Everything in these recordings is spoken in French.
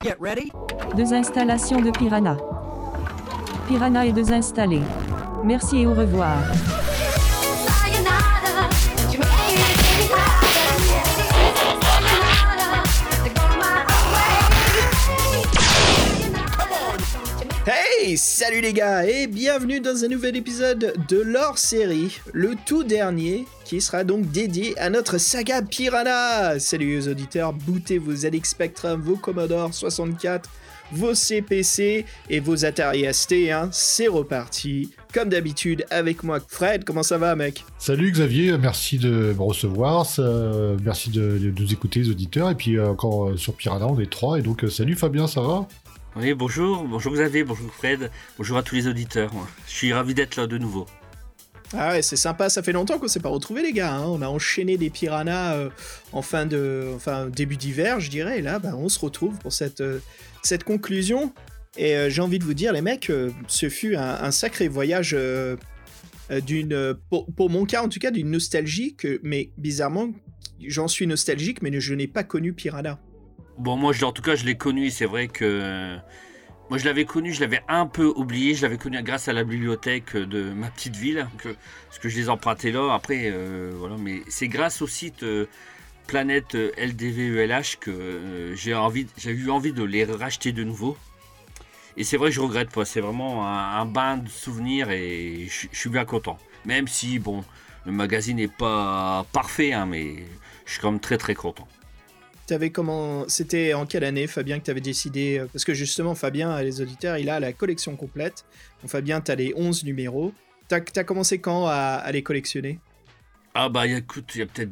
Get ready. Deux installations de Piranha. Piranha est désinstallé. Merci et au revoir. Salut les gars et bienvenue dans un nouvel épisode de leur série, le tout dernier qui sera donc dédié à notre saga Piranha. Salut les auditeurs, bootez vos ZX Spectrum, vos Commodore 64, vos CPC et vos Atari ST, hein. c'est reparti. Comme d'habitude avec moi Fred, comment ça va mec? Salut Xavier, merci de me recevoir, ça- merci de, nous écouter les auditeurs, et puis euh, encore euh, sur Piranha on est trois, et donc euh, salut Fabien, ça va? Oui, bonjour, bonjour Xavier, bonjour Fred, bonjour à tous les auditeurs. Je suis ravi d'être là de nouveau. Ah ouais, c'est sympa, ça fait longtemps qu'on s'est pas retrouvés les gars. hein. On a enchaîné des piranhas euh, en fin de, enfin début d'hiver, je dirais. Et là, bah, on se retrouve pour cette euh, cette conclusion. Et euh, j'ai envie de vous dire, les mecs, ce fut un, sacré voyage d'une, pour, pour mon cas en tout cas, d'une nostalgie que, mais bizarrement, j'en suis nostalgique, mais je n'ai pas connu Piranha. Bon, moi, en tout cas, je l'ai connu, c'est vrai que... Moi, je l'avais connu, je l'avais un peu oublié, je l'avais connu grâce à la bibliothèque de ma petite ville, que, parce que je les empruntais là, après, euh, voilà, mais c'est grâce au site euh, Planète LDVELH que euh, j'ai eu envie de les racheter de nouveau. Et c'est vrai que je regrette pas, c'est vraiment un, bain de souvenirs et je, je suis bien content. Même si, bon, le magazine n'est pas parfait, hein, mais je suis quand même très très content. T'avais comment C'était en quelle année, Fabien, que t'avais décidé euh, Parce que justement, Fabien, les auditeurs, il a la collection complète. Donc, Fabien, t'as les 11 numéros. T'as as commencé quand à, à les collectionner? Ah bah écoute, il y a peut-être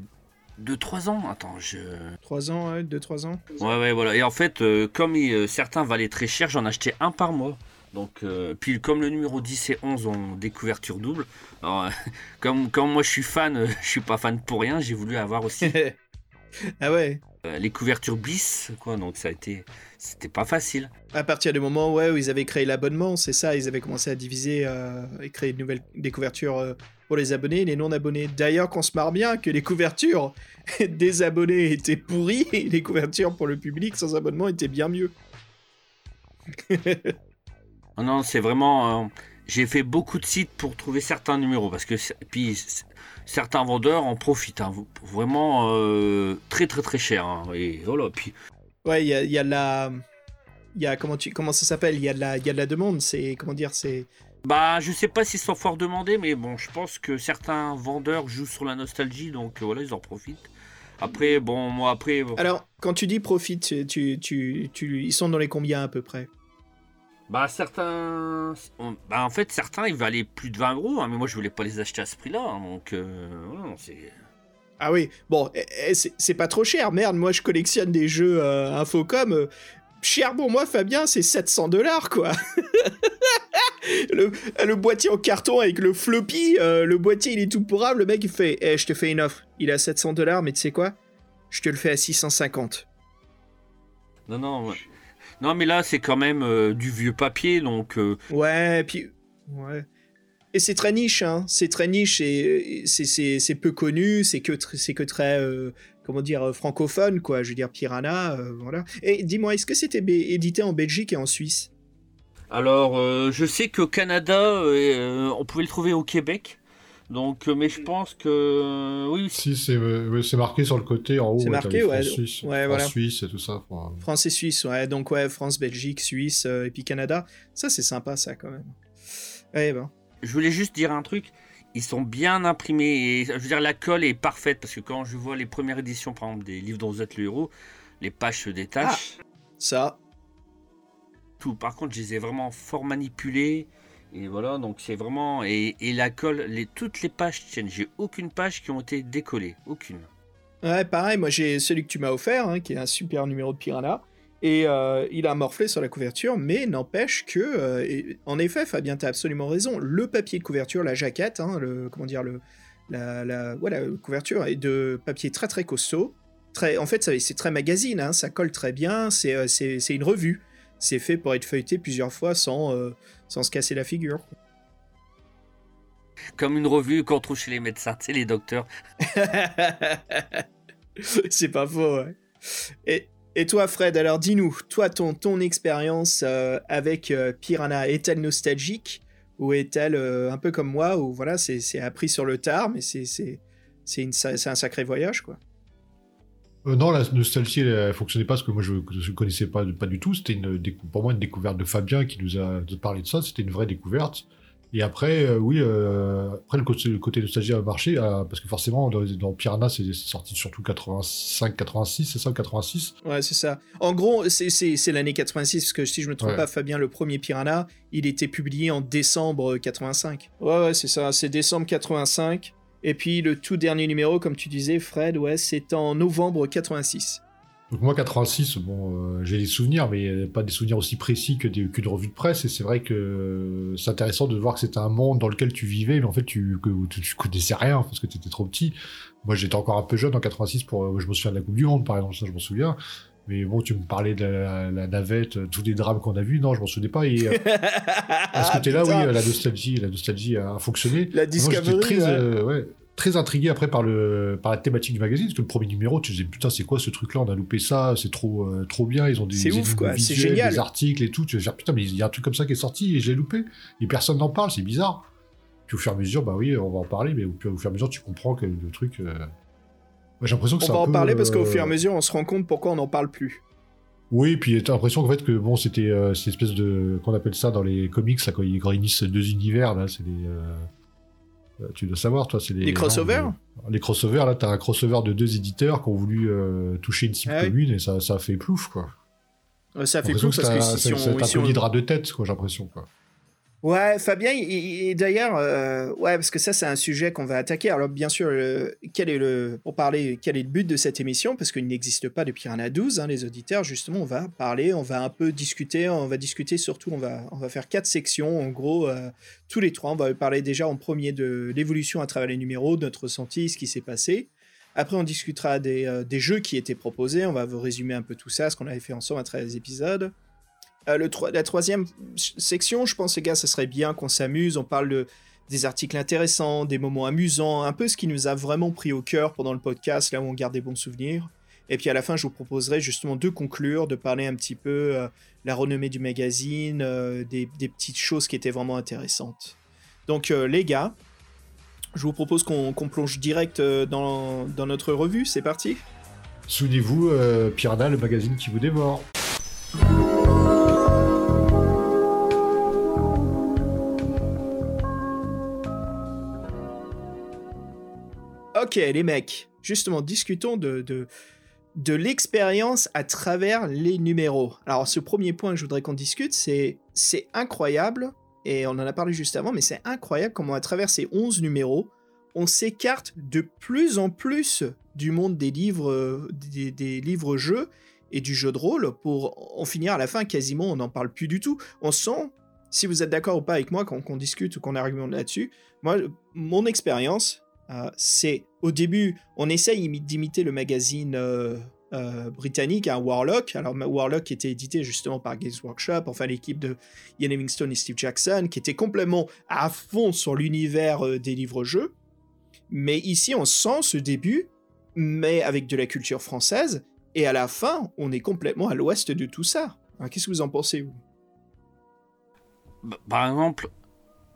2-3 ans. Attends, je... 3 ans, 2-3 ans Ouais, ouais, voilà. Et en fait, euh, comme il- euh, certains valaient très cher, j'en achetais un par mois. Donc, euh, puis comme le numéro 10 et 11 ont des couvertures doubles, alors, euh, comme, comme moi je suis fan, je suis pas fan pour rien, j'ai voulu avoir aussi Ah ouais les couvertures Bliss, quoi. Donc ça a été... C'était pas facile. À partir du moment ouais, où ils avaient créé l'abonnement, c'est ça, ils avaient commencé à diviser euh, et créer de nouvelles, des couvertures euh, pour les abonnés et les non-abonnés. D'ailleurs, qu'on se marre bien que les couvertures des abonnés étaient pourries et les couvertures pour le public sans abonnement étaient bien mieux. Non, non, c'est vraiment. euh, j'ai fait beaucoup de sites pour trouver certains numéros parce que puis certains vendeurs en profitent hein, vraiment euh, très très très cher. hein, et voilà. Puis Ouais, il y a, y a la. Il y a, comment, tu, comment ça s'appelle? Il y, a de la- y a de la demande, c'est. Comment dire C'est. bah, je sais pas s'ils sont fort demandés, mais bon, je pense que certains vendeurs jouent sur la nostalgie, donc euh, voilà, ils en profitent. Après, bon, moi après. bon, Alors, quand tu dis profit, tu, tu, tu, tu- ils sont dans les combien à peu près? Bah certains, on- bah en fait certains ils valaient plus de 20 euros, hein, mais moi je voulais pas les acheter à ce prix-là, hein, donc euh, c'est. Ah oui, bon, eh, eh, c'est pas trop cher, merde, moi je collectionne des jeux euh, Infocom. euh, cher pour moi, Fabien, c'est 700 dollars, quoi. le, le boîtier en carton avec le floppy, euh, le boîtier il est tout pourrable, le mec il fait, eh, je te fais une offre, il est à 700 dollars, mais tu sais quoi? Je te le fais à 650. Non non, ouais. Non mais là c'est quand même euh, du vieux papier, donc euh, Ouais, puis. Ouais. Et c'est très niche, hein. C'est très niche et et c'est- peu connu, c'est que, c'est que très. euh, comment dire, euh, francophone, quoi. Je veux dire, Piranha, voilà. Et dis-moi, est-ce que c'était édité en Belgique et en Suisse? Alors, je sais qu'au Canada, on pouvait le trouver au Québec. Donc, euh, mais je pense que euh, oui, Si, c'est euh, c'est marqué sur le côté en haut, C'est marqué, ouais. France, Suisse, Ouais, France, voilà. Suisse et tout ça. enfin, France et Suisse, ouais. Donc, ouais, France, Belgique, Suisse, euh, et puis Canada. Ça, c'est sympa, ça, quand même. Ouais, ben. je voulais juste dire un truc. Ils sont bien imprimés et je veux dire la colle est parfaite parce que quand je vois les premières éditions, par exemple des livres dont vous êtes le héros, les pages se détachent. Ça. Tout. Par contre, je les ai vraiment fort manipulés et voilà. Donc c'est vraiment et, la colle, toutes les pages tiennent. J'ai aucune page qui ont été décollées, aucune. Ouais, pareil, moi j'ai celui que tu m'as offert, hein, qui est un super numéro de Piranha. Et euh, il a morflé sur la couverture, mais n'empêche que, euh, et- en effet, Fabien, t'as absolument raison. Le papier de couverture, la jaquette, hein, le, comment dire, le, la, la, couverture est de papier très très costaud. Très, en fait, c'est très magazine, hein, ça colle très bien, c'est euh, une revue. C'est fait pour être feuilleté plusieurs fois sans, euh, sans se casser la figure. Comme une revue qu'on trouve chez les médecins, tu sais, les docteurs. c'est pas faux, ouais. Et, Et toi, Fred, alors dis-nous, toi, ton, ton expérience euh, avec euh, Piranha est-elle nostalgique ou est-elle euh, un peu comme moi, où voilà, c'est c'est appris sur le tard, mais c'est c'est c'est c'est un sacré voyage, quoi. Euh, non, la nostalgie, elle, elle fonctionnait pas parce que moi je ne connaissais pas, pas du tout. C'était une, pour moi une découverte de Fabien qui nous a parlé de ça. C'était une vraie découverte. Et après, euh, oui, euh, après le côté, le côté nostalgie a marché euh, parce que forcément dans, dans Piranha, c'est sorti surtout 85, 86, c'est ça, 86. Ouais, c'est ça. En gros, c'est- l'année 86, parce que si je me trompe Ouais. pas, Fabien, le premier Piranha, il était publié en décembre 85. Ouais, ouais, c'est ça, c'est décembre 85. Et puis le tout dernier numéro, comme tu disais, Fred, ouais, c'est en novembre 86. Donc moi 86, bon, euh, j'ai des souvenirs, mais pas des souvenirs aussi précis que des- qu'une revue de presse. Et c'est vrai que euh, c'est intéressant de voir que c'était un monde dans lequel tu vivais, mais en fait tu connaissais rien parce que tu étais trop petit. Moi j'étais encore un peu jeune en 86 pour, euh, je me souviens de la Coupe du Monde par exemple, ça je m'en souviens. Mais bon, tu me parlais de la, la navette, euh, tous les drames qu'on a vus, non, je m'en souvenais pas. Et euh, à ce côté-là, oui, euh, la nostalgie, la nostalgie a fonctionné. La Moi, Discovery, très, ouais. euh, ouais, très intrigué après par, le, par la thématique du magazine, parce que le premier numéro, tu disais putain, c'est quoi ce truc-là? On a loupé ça, c'est trop, euh, trop bien. Ils ont des, ouf, quoi, c'est visuelles, génial. des articles et tout. Tu vas dire putain, mais il y a un truc comme ça qui est sorti et je l'ai loupé. Et personne n'en parle, c'est bizarre. Puis au fur et à mesure, bah oui, on va en parler, mais au, au fur et à mesure, tu comprends que le truc. Ouais, J'ai l'impression que On va en peu, parler parce qu'au euh, fur et à mesure, on se rend compte pourquoi on n'en parle plus. Oui, puis t'as l'impression qu'en fait que bon, c'était euh, cette espèce de qu'on appelle ça dans les comics là, quand ils réunissent deux univers là, c'est des euh, tu dois savoir toi, c'est des Des crossovers gens, Les crossovers là, t'as un crossover de deux éditeurs qui ont voulu euh, toucher une cible Ah commune et ça, ça a fait plouf quoi. Ça fait plus parce que ça- si, ça- on... un si peu on- l'hydra de tête quoi, j'ai l'impression quoi. Ouais, Fabien, et, d'ailleurs, euh, ouais, parce que ça, c'est un sujet qu'on va attaquer. Alors, bien sûr, euh, quel est le, pour parler, quel est le but de cette émission Parce qu'il n'existe pas de Piranha 12, hein, les auditeurs. Justement, on va parler, on va un peu discuter, on va discuter surtout, on va, on va faire quatre sections, en gros, euh, tous les trois. On va parler déjà en premier de l'évolution à travers les numéros, de notre ressenti, ce qui s'est passé. Après, on discutera des, des jeux qui étaient proposés. On va vous résumer un peu tout ça, ce qu'on avait fait ensemble à travers les épisodes. Euh, la troisième section, je pense, les gars, ça serait bien qu'on s'amuse. On parle de, des articles intéressants, des moments amusants, un peu ce qui nous a vraiment pris au cœur pendant le podcast, là où on garde des bons souvenirs. Et puis à la fin, je vous proposerai justement de conclure, de parler un petit peu euh, la renommée du magazine, euh, des, petites choses qui étaient vraiment intéressantes. Donc euh, les gars, je vous propose qu'on plonge direct dans, notre revue. C'est parti Souvenez-vous, Piranha, le magazine qui vous dévore. Les mecs, justement, discutons de, de, de l'expérience à travers les numéros. Alors, ce premier point que je voudrais qu'on discute, c'est c'est incroyable, et on en a parlé juste avant, mais c'est incroyable comment à travers ces 11 numéros, on s'écarte de plus en plus du monde des livres, des, livres-jeux et du jeu de rôle pour en finir à la fin, quasiment, on n'en parle plus du tout. On sent, si vous êtes d'accord ou pas avec moi, qu'on discute ou qu'on argumente là-dessus, moi, mon expérience, euh, c'est au début, on essaye imi- d'imiter le magazine euh, euh, britannique, un Warlock. Alors, Warlock était édité justement par Games Workshop, enfin l'équipe de Ian Livingstone et Steve Jackson, qui était complètement à fond sur l'univers des livres-jeux. Mais ici, on sent ce début, mais avec de la culture française. Et à la fin, on est complètement à l'ouest de tout ça. Alors, Qu'est-ce que vous en pensez, vous? Bah, Par exemple,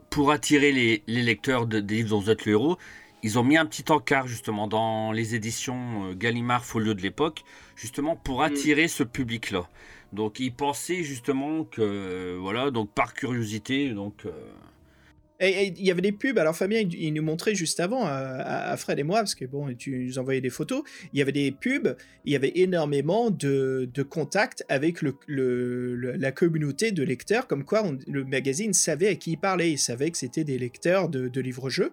pour attirer les, lecteurs de, des livres dont vous êtes le héros, ils ont mis un petit encart justement dans les éditions euh, Gallimard Folio de l'époque, justement pour attirer ce public-là. Donc ils pensaient justement que, euh, voilà, donc par curiosité, donc... euh, Et il y avait des pubs, alors Fabien, il, nous montrait juste avant, euh, à, Fred et moi, parce que bon, tu nous envoyais des photos, il y avait des pubs, il y avait énormément de, contacts avec la communauté de lecteurs, comme quoi le magazine savait à qui il parlait, il savait que c'était des lecteurs de, livres-jeux.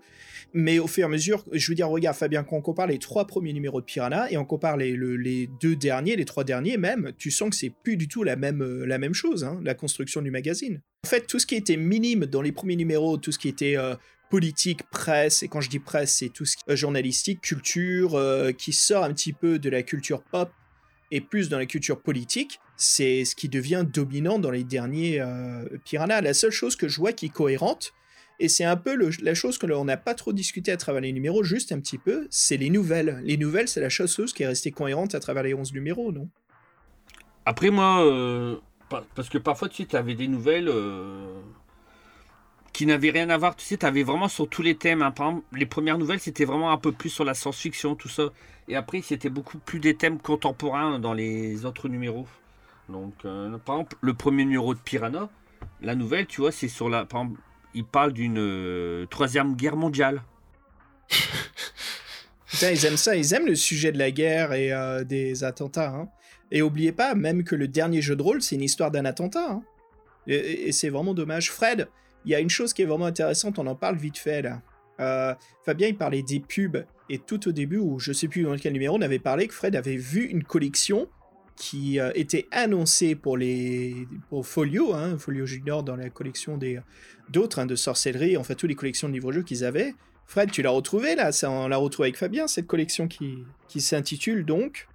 Mais au fur et à mesure, je veux dire, regarde Fabien, quand on compare les trois premiers numéros de Piranha et on compare les, le- les deux derniers, les trois derniers même, tu sens que c'est plus du tout la même, euh, chose, hein, la construction du magazine. En fait, tout ce qui était minime dans les premiers numéros, tout ce qui était euh, politique, presse, et quand je dis presse, c'est tout ce qui est euh, journalistique, culture, euh, qui sort un petit peu de la culture pop et plus dans la culture politique, c'est ce qui devient dominant dans les derniers euh, Piranha. La seule chose que je vois qui est cohérente, et c'est un peu la chose que l'on n'a pas trop discuté à travers les numéros, juste un petit peu, c'est les nouvelles. Les nouvelles, c'est la chose qui est restée cohérente à travers les 11 numéros, non? Après, moi, parce que parfois, tu sais, tu avais des nouvelles euh, qui n'avaient rien à voir. Tu sais, tu avais vraiment sur tous les thèmes. hein. Par exemple, les premières nouvelles, c'était vraiment un peu plus sur la science-fiction, tout ça. Et après, c'était beaucoup plus des thèmes contemporains dans les autres numéros. Donc, euh, par exemple, le premier numéro de Piranha, la nouvelle, tu vois, c'est sur la. Par exemple, il parle d'une euh, troisième guerre mondiale. Putain, ils aiment ça, ils aiment le sujet de la guerre et des attentats. hein. Et oubliez pas, même que le dernier jeu de rôle, c'est une histoire d'un attentat. hein. Et, c'est vraiment dommage. Fred, il y a une chose qui est vraiment intéressante, on en parle vite fait là. Euh, Fabien, il parlait des pubs, et tout au début, ou je sais plus dans quel numéro, on avait parlé que Fred avait vu une collection qui euh, était annoncée pour les pour Folio, hein, Folio Junior dans la collection des d'autres hein, de sorcellerie, enfin toutes les collections de livres-jeux qu'ils avaient. Fred, tu l'as retrouvé là? Ça, On l'a retrouvé avec Fabien, cette collection qui, qui s'intitule donc.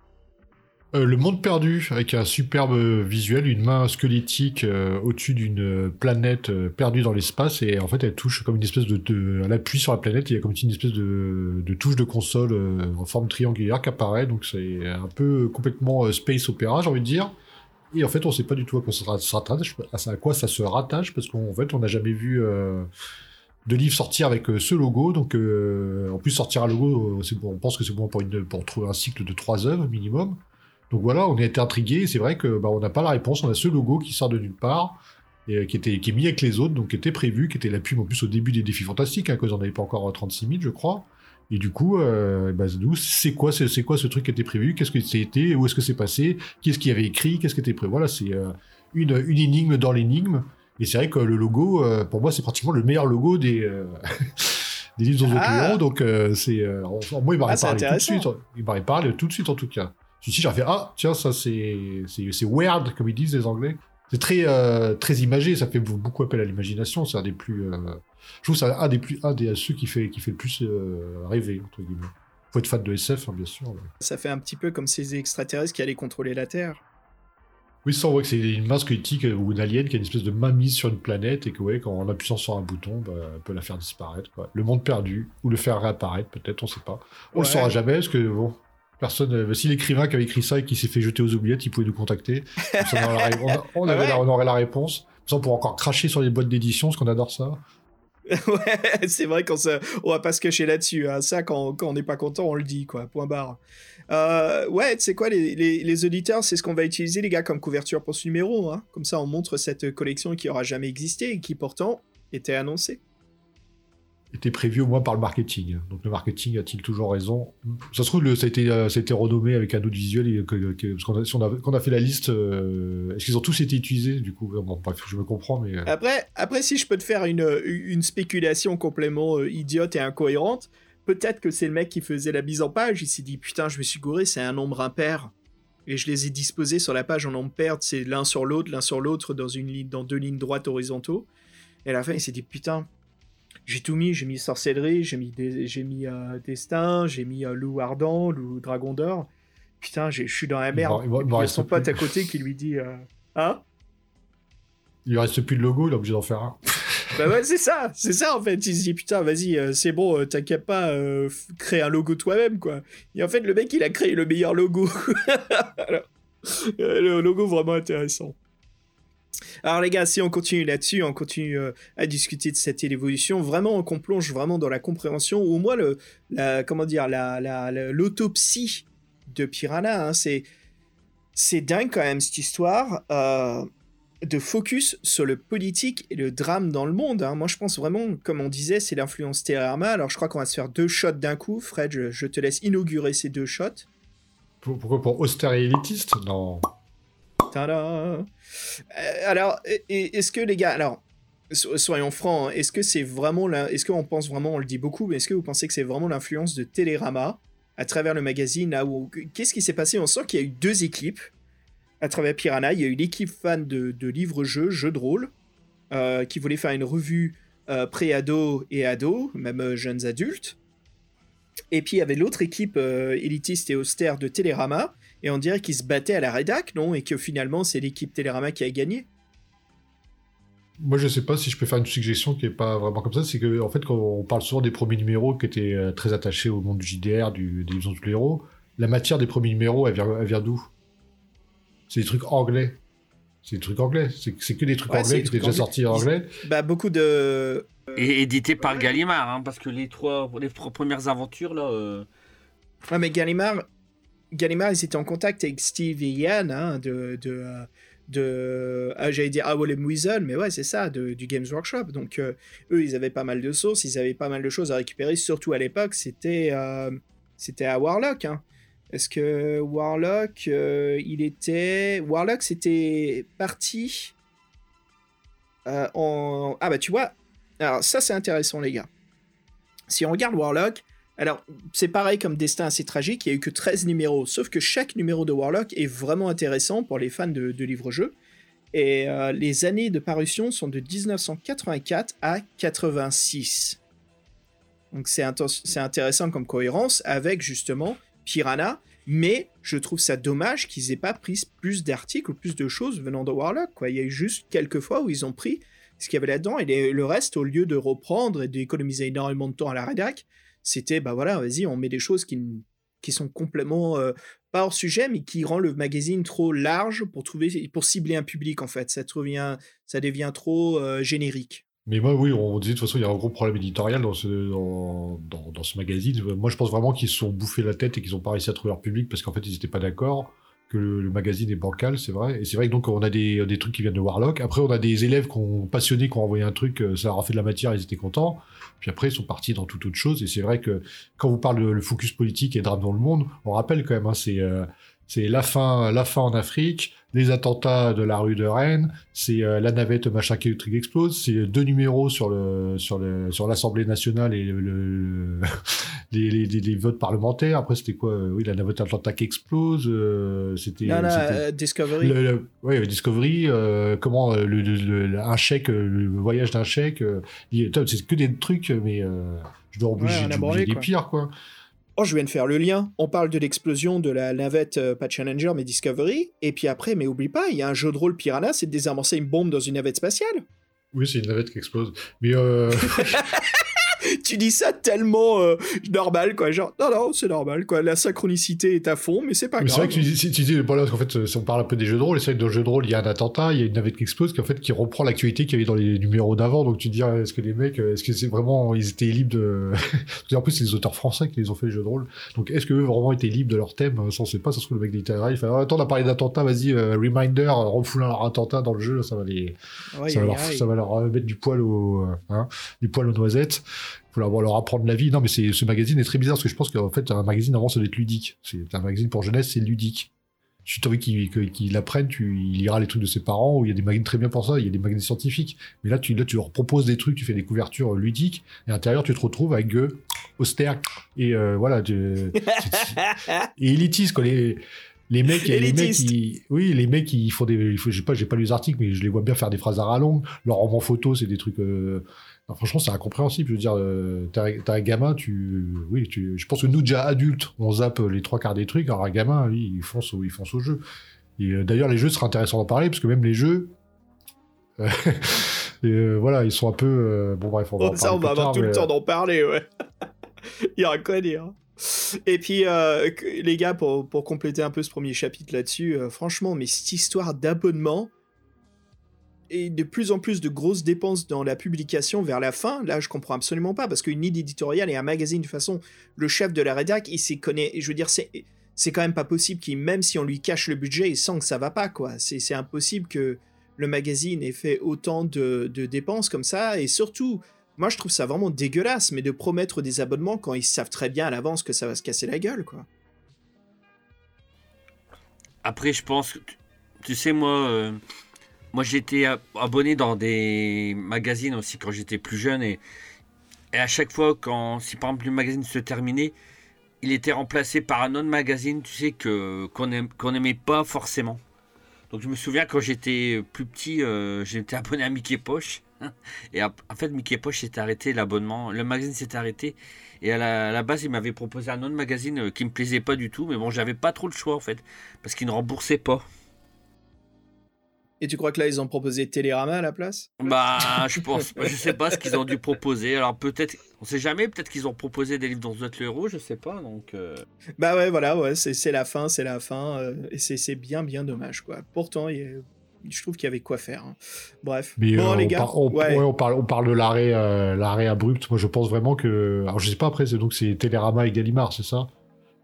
Euh, le monde perdu, avec un superbe visuel, une main squelettique euh, au-dessus d'une planète euh, perdue dans l'espace, et en fait elle touche comme une espèce de... de elle appuie sur la planète, il y a comme une espèce de, de touche de console en forme triangulaire qui apparaît, donc c'est un peu complètement space opéra, j'ai envie de dire. Et en fait on sait pas du tout à quoi ça, se rattache, parce qu'en fait on n'a jamais vu... de livres sortir avec ce logo, donc en plus sortir un logo, on pense que c'est bon pour, pour trouver un cycle de trois œuvres minimum. Donc voilà, on a été intrigué. C'est vrai que bah, on n'a pas la réponse. On a ce logo qui sort de nulle part et euh, qui était qui est mis avec les autres, donc qui était prévu, qui était la pub en plus au début des défis fantastiques, hein, n'avait pas encore 36 000, je crois. Et du coup, euh, bah, nous, c'est quoi, c'est quoi ce truc qui était prévu? Qu'est-ce que c'était Où est-ce que c'est passé? Qu'est-ce qui avait écrit? Qu'est-ce qui était prévu Voilà, c'est euh, une, une énigme dans l'énigme. Et c'est vrai que le logo, euh, pour moi, c'est pratiquement le meilleur logo des euh, des livres aux Ah. Donc euh, c'est, euh, moi, il m'aurait Ah, tout de suite. Il parlé tout de suite en tout cas. Celui-ci, j'aurais fait ah tiens ça c'est c'est weird comme ils disent les Anglais. C'est très euh, très imagé, ça fait beaucoup appel à l'imagination. C'est un des plus, euh, je trouve que c'est un des plus un des ceux qui fait qui fait le plus euh, rêver entre guillemets. Faut être fan de SF hein, bien sûr. Ça fait un petit peu comme ces extraterrestres qui allaient contrôler la Terre. Oui, ça on voit que c'est une main squelettique ou une alien qui a une espèce de main mise sur une planète et que ouais, quand en appuyant sur un bouton, bah, elle peut la faire disparaître. quoi. Le monde perdu ou le faire réapparaître peut-être, on sait pas. On Ouais. le saura jamais parce que bon. Personne, euh, si l'écrivain qui avait écrit ça et qui s'est fait jeter aux oubliettes, il pouvait nous contacter. On, aurait on- on avait Ouais. la- on aurait la réponse. Ça, on pourrait encore cracher sur les boîtes d'édition, parce qu'on adore ça. ouais, c'est vrai qu'on on va pas se cacher là-dessus. hein. Ça, quand, quand on n'est pas content, on le dit, quoi. Point barre. Euh, ouais, tu sais quoi, les, les, les auditeurs, c'est ce qu'on va utiliser, les gars, comme couverture pour ce numéro. Hein. Comme ça, on montre cette collection qui aura jamais existé et qui pourtant était annoncée. Était prévu au moins par le marketing. Donc le marketing a-t-il toujours raison? Ça se trouve, le, ça, a été, euh, ça a été renommé avec un autre visuel. Parce qu'on a, quand on a fait la liste, euh, est-ce qu'ils ont tous été utilisés? Du coup Bon, je me comprends, mais. euh, Après, après, si je peux te faire une, une spéculation complètement euh, idiote et incohérente, peut-être que c'est le mec qui faisait la mise en page. Il s'est dit putain, je me suis gouré, c'est un nombre impair. Et je les ai disposés sur la page en nombre pair, c'est l'un sur l'autre, l'un sur l'autre, dans une dans deux lignes droites horizontaux. Et à la fin, il s'est dit putain, j'ai tout mis, j'ai mis sorcellerie, j'ai mis, des, j'ai mis euh, destin, j'ai mis euh, loup ardent, loup dragon d'or. Putain, je suis dans la merde. il il il y a reste son pote à côté qui lui dit euh, Hein? Il lui reste plus de logo, il est obligé d'en faire un. Bah ouais, c'est ça, c'est ça en fait. Il se dit putain, vas-y, euh, c'est bon, t'inquiète pas, euh, f- crée un logo toi-même quoi. Et en fait, le mec il a créé le meilleur logo. Alors, le logo vraiment intéressant. Alors les gars, si on continue là-dessus, on continue euh, à discuter de cette évolution, vraiment qu'on plonge vraiment dans la compréhension, ou au moins le, comment dire, la, la- la- l'autopsie de Piranha. hein, c'est, c'est dingue quand même cette histoire. euh, de focus sur le politique et le drame dans le monde. hein. Moi, je pense vraiment, comme on disait, c'est l'influence Terrama. Alors, je crois qu'on va se faire deux shots d'un coup. Fred, je, te laisse inaugurer ces deux shots. Pour- Pourquoi pour austère et élitiste Non. Euh, alors, est-ce que les gars, alors, so- soyons francs, hein, est-ce que c'est vraiment, la- est-ce qu'on pense vraiment, on le dit beaucoup, mais est-ce que vous pensez que c'est vraiment l'influence de Télérama à travers le magazine là qu'est-ce qui s'est passé? On sent qu'il y a eu deux équipes à travers Piranha. Il y a eu l'équipe fan de, livres-jeux, jeux de rôle, euh, qui voulait faire une revue euh, pré-ado et ado, même jeunes adultes. Et puis il y avait l'autre équipe élitiste et austère de Télérama, et on dirait qu'ils se battaient à la rédac, non? Et que finalement c'est l'équipe Télérama qui a gagné. Moi, je sais pas si je peux faire une suggestion qui est pas vraiment comme ça. C'est que, en fait, quand on parle souvent des premiers numéros qui étaient euh, très attachés au monde du JDR, du, des tous les héros, la matière des premiers numéros, elle vient, d'où? C'est des trucs anglais. C'est des trucs anglais. C'est que des trucs Ouais, anglais des qui étaient trucs déjà sortis en anglais. anglais. Bah, beaucoup de. Et édité par Gallimard, hein, parce que les trois, les trois premières aventures là. euh, Ouais, mais Gallimard, Gallimard, ils étaient en contact avec Steve et Ian hein, de. de, de ah, J'allais dire Owl and Weasel, mais ouais, c'est ça, de- du Games Workshop. Donc, euh, eux, ils avaient pas mal de sources, ils avaient pas mal de choses à récupérer, surtout à l'époque, c'était euh, à Warlock. Hein. Est-ce que Warlock, euh, il était. Warlock, c'était parti en. Ah, bah, tu vois, alors ça, c'est intéressant, les gars. Si on regarde Warlock, alors, c'est pareil comme Destin assez tragique, il n'y a eu que 13 numéros, sauf que chaque numéro de Warlock est vraiment intéressant pour les fans de, livres-jeux. Et euh, les années de parution sont de 1984 à 86. Donc c'est intéressant comme cohérence avec justement Piranha, mais je trouve ça dommage qu'ils aient pas pris plus d'articles ou plus de choses venant de Warlock. Il y a eu juste quelques fois où ils ont pris ce qu'il y avait là-dedans et le reste, au lieu de reprendre et d'économiser énormément de temps à la rédac, c'était bah voilà, vas-y, on met des choses qui, qui sont complètement euh, pas hors sujet, mais qui rend le magazine trop large pour trouver pour cibler un public en fait. Ça devient ça devient trop euh, générique. Mais moi, oui, on disait de toute façon, il y a un gros problème éditorial dans ce, dans, dans, dans ce magazine. Moi, je pense vraiment qu'ils se sont bouffés la tête et qu'ils n'ont pas réussi à trouver leur public parce qu'en fait, ils n'étaient pas d'accord, que le, le magazine est bancal, c'est vrai. Et c'est vrai que donc, on a des, des trucs qui viennent de Warlock. Après, on a des élèves qui ont passionnés, qui ont envoyé un truc, euh, ça leur a fait de la matière, ils étaient contents. Puis après, ils sont partis dans toute autre chose. Et c'est vrai que quand vous parlez de le focus politique et drame dans le monde, on rappelle quand même, hein, c'est euh, c'est la fin, la fin en Afrique, les attentats de la rue de Rennes, c'est euh, la navette machin qui explose, c'est deux numéros sur le sur le sur l'Assemblée nationale et le, le- les, les, les- les votes parlementaires. Après, c'était quoi euh, Oui, la navette Atlanta qui explose. euh, c'était euh, Discovery. le, le- ouais, Discovery, euh, comment euh, le, un chèque, le voyage d'un chèque, c'est que des trucs, mais je dois Ouais, obliger oublié des quoi. pires quoi. Oh, je viens de faire le lien. On parle de l'explosion de la navette, euh, pas Challenger, mais Discovery. Et puis après, mais oublie pas, il y a un jeu de rôle Piranha, c'est de désamorcer une bombe dans une navette spatiale. Oui, c'est une navette qui explose. Mais euh, tu dis ça tellement euh, normal, quoi. Genre, non, non, c'est normal, quoi. La synchronicité est à fond, mais c'est pas Mais c'est grave. vrai que tu dis, si tu dis, voilà, parce qu'en fait, si on parle un peu des jeux de rôle, c'est vrai que dans le jeu de rôle, il y a un attentat, il y a une navette qui explose, qui en fait, qui reprend l'actualité qu'il y avait dans les numéros d'avant. Donc tu te dis, ah, est-ce que les mecs, est-ce que c'est vraiment, ils étaient libres de. Que en plus, c'est les auteurs français qui les ont fait les jeux de rôle. Donc est-ce qu'eux vraiment étaient libres de leur thème? Ça, on sait pas, ça se trouve, le mec d'Italie, il fait, ah, attends, on a parlé d'attentat, vas-y, euh, reminder, refoule leur attentat dans le jeu, ça va les. Ça, va leur, aïe. ça va leur euh, mettre du poil au, euh, hein, du poil aux noisettes. Faut leur, apprendre la vie. Non, mais c'est, ce magazine est très bizarre parce que je pense qu'en fait, un magazine avant, ça doit être ludique. C'est un magazine pour jeunesse, c'est ludique. Si tu as envie qu'il que- qu'il apprenne, tu, il lira les trucs de ses parents, ou il y a des magazines très bien pour ça, il y a des magazines scientifiques. Mais là, tu, là, tu leur proposes des trucs, tu fais des couvertures ludiques, et à l'intérieur, tu te retrouves avec euh, austère, et euh, voilà, tu- et élitiste, quoi. Les, les mecs, les mecs, ils- oui, les mecs, ils font des, j'ai pas, j'ai pas lu les articles, mais je les vois bien faire des phrases à rallonge. Leur roman photo, c'est des trucs, euh, non, franchement, c'est incompréhensible. Je veux dire, euh, t'as un gamin, tu, oui, tu, je pense que nous, déjà adultes, on zappe les trois quarts des trucs. Alors un gamin, lui, il fonce au, il fonce au jeu. Et euh, d'ailleurs, les jeux, ce sera intéressant d'en parler, parce que même les jeux, euh, et, euh, voilà, ils sont un peu, bon bref, on va en Oh, ça, on va avoir tard, tout le temps d'en parler, ouais. Il y aura quoi dire. Et puis, les gars, pour, pour compléter un peu ce premier chapitre là-dessus, franchement, mais cette histoire d'abonnement de plus en plus de grosses dépenses dans la publication vers la fin, là, je comprends absolument pas, parce qu'une ligne éditoriale et un magazine, de toute façon, le chef de la rédac, il s'y connaît. Je veux dire, c'est. C'est quand même pas possible qu'il, même si on lui cache le budget, il sent que ça va pas, quoi. C'est c'est impossible que le magazine ait fait autant de, dépenses comme ça, et surtout, moi, je trouve ça vraiment dégueulasse, mais de promettre des abonnements quand ils savent très bien à l'avance que ça va se casser la gueule, quoi. Après, je pense que, tu, tu sais, moi, euh, moi j'étais abonné dans des magazines aussi quand j'étais plus jeune et, à chaque fois, quand, si par exemple le magazine se terminait, il était remplacé par un autre magazine, tu sais, que, qu'on n'aimait pas forcément. Donc je me souviens quand j'étais plus petit, euh, j'étais abonné à Mickey Poche. Et en fait, Mickey Poche s'est arrêté, l'abonnement. Le magazine s'est arrêté. Et à la, à la base, il m'avait proposé un autre magazine euh, qui me plaisait pas du tout. Mais bon, j'avais pas trop le choix en fait. Parce qu'il ne remboursait pas. Et tu crois que là, ils ont proposé Télérama à la place? Bah, je pense, je sais pas ce qu'ils ont dû proposer. Alors peut-être, on sait jamais, peut-être qu'ils ont proposé des livres êtes le héros, je sais pas. Donc, euh, Bah ouais, voilà, ouais, c'est la fin, c'est la fin. euh, et c'est bien, bien dommage, quoi. Pourtant, il y a- je trouve qu'il y avait quoi faire. hein. Bref. Mais bon, euh, les on, gars, par- on- ouais. ouais, on parle, on parle de l'arrêt, euh, l'arrêt abrupt. Moi, je pense vraiment que. Alors, je sais pas après, c'est donc c'est Télérama et Gallimard, c'est ça?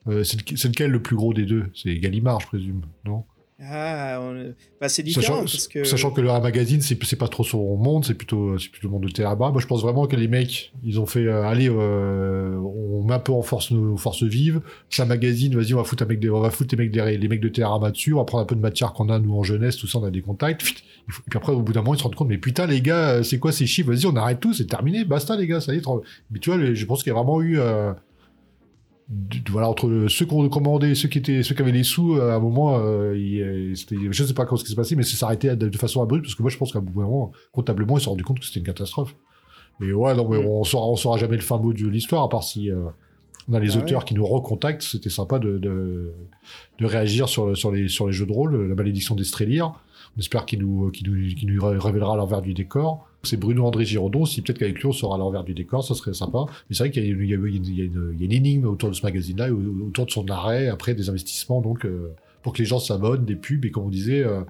Euh, c'est lequel le plus gros des deux? C'est Gallimard, je présume, non? Ah, on- bah, c'est différent sachant, parce que. sachant que le magazine, c'est, c'est pas trop son monde, c'est plutôt, c'est plutôt le monde de Télérama. Moi, je pense vraiment que les mecs, ils ont fait, euh, allez, euh, on met un peu en force nos forces vives. C'est un magazine, vas-y, on va foutre, un mec des, on va foutre les mecs, des, les mecs de Télérama dessus, on va prendre un peu de matière qu'on a, nous, en jeunesse, tout ça, on a des contacts. Et puis après, au bout d'un moment, ils se rendent compte, mais putain, les gars, euh, c'est quoi ces chiffres? Vas-y, on arrête tout, c'est terminé, basta, les gars, ça y est. Mais tu vois, je pense qu'il y a vraiment eu. euh, voilà, entre ceux qui ont commandé et ceux qui, étaient, ceux qui avaient les sous, euh, à un moment, euh, il, euh, c'était- je sais pas comment ce qui s'est passé, mais ça s'est arrêté de, de façon abrupte, parce que moi, je pense qu'à un moment, comptablement, ils se sont rendus compte que c'était une catastrophe. Mais ouais, non, mais Mm. on saura, on saura jamais le fin mot de l'histoire, à part si euh, on a les Ah auteurs qui nous recontactent. C'était sympa de, de, de réagir sur, le- sur, les, sur les jeux de rôle, la malédiction d'Estrelier. On espère qu'il nous, qu'il nous, qu'il nous révélera l'envers du décor. C'est Bruno André Giraudon. Si peut-être qu'avec lui, on saura l'envers du décor, ça serait sympa. Mais c'est vrai qu'il y a, une, énigme autour de ce magazine-là, autour de son arrêt, après des investissements, donc, euh, pour que les gens s'abonnent, des pubs, et comme on disait, euh,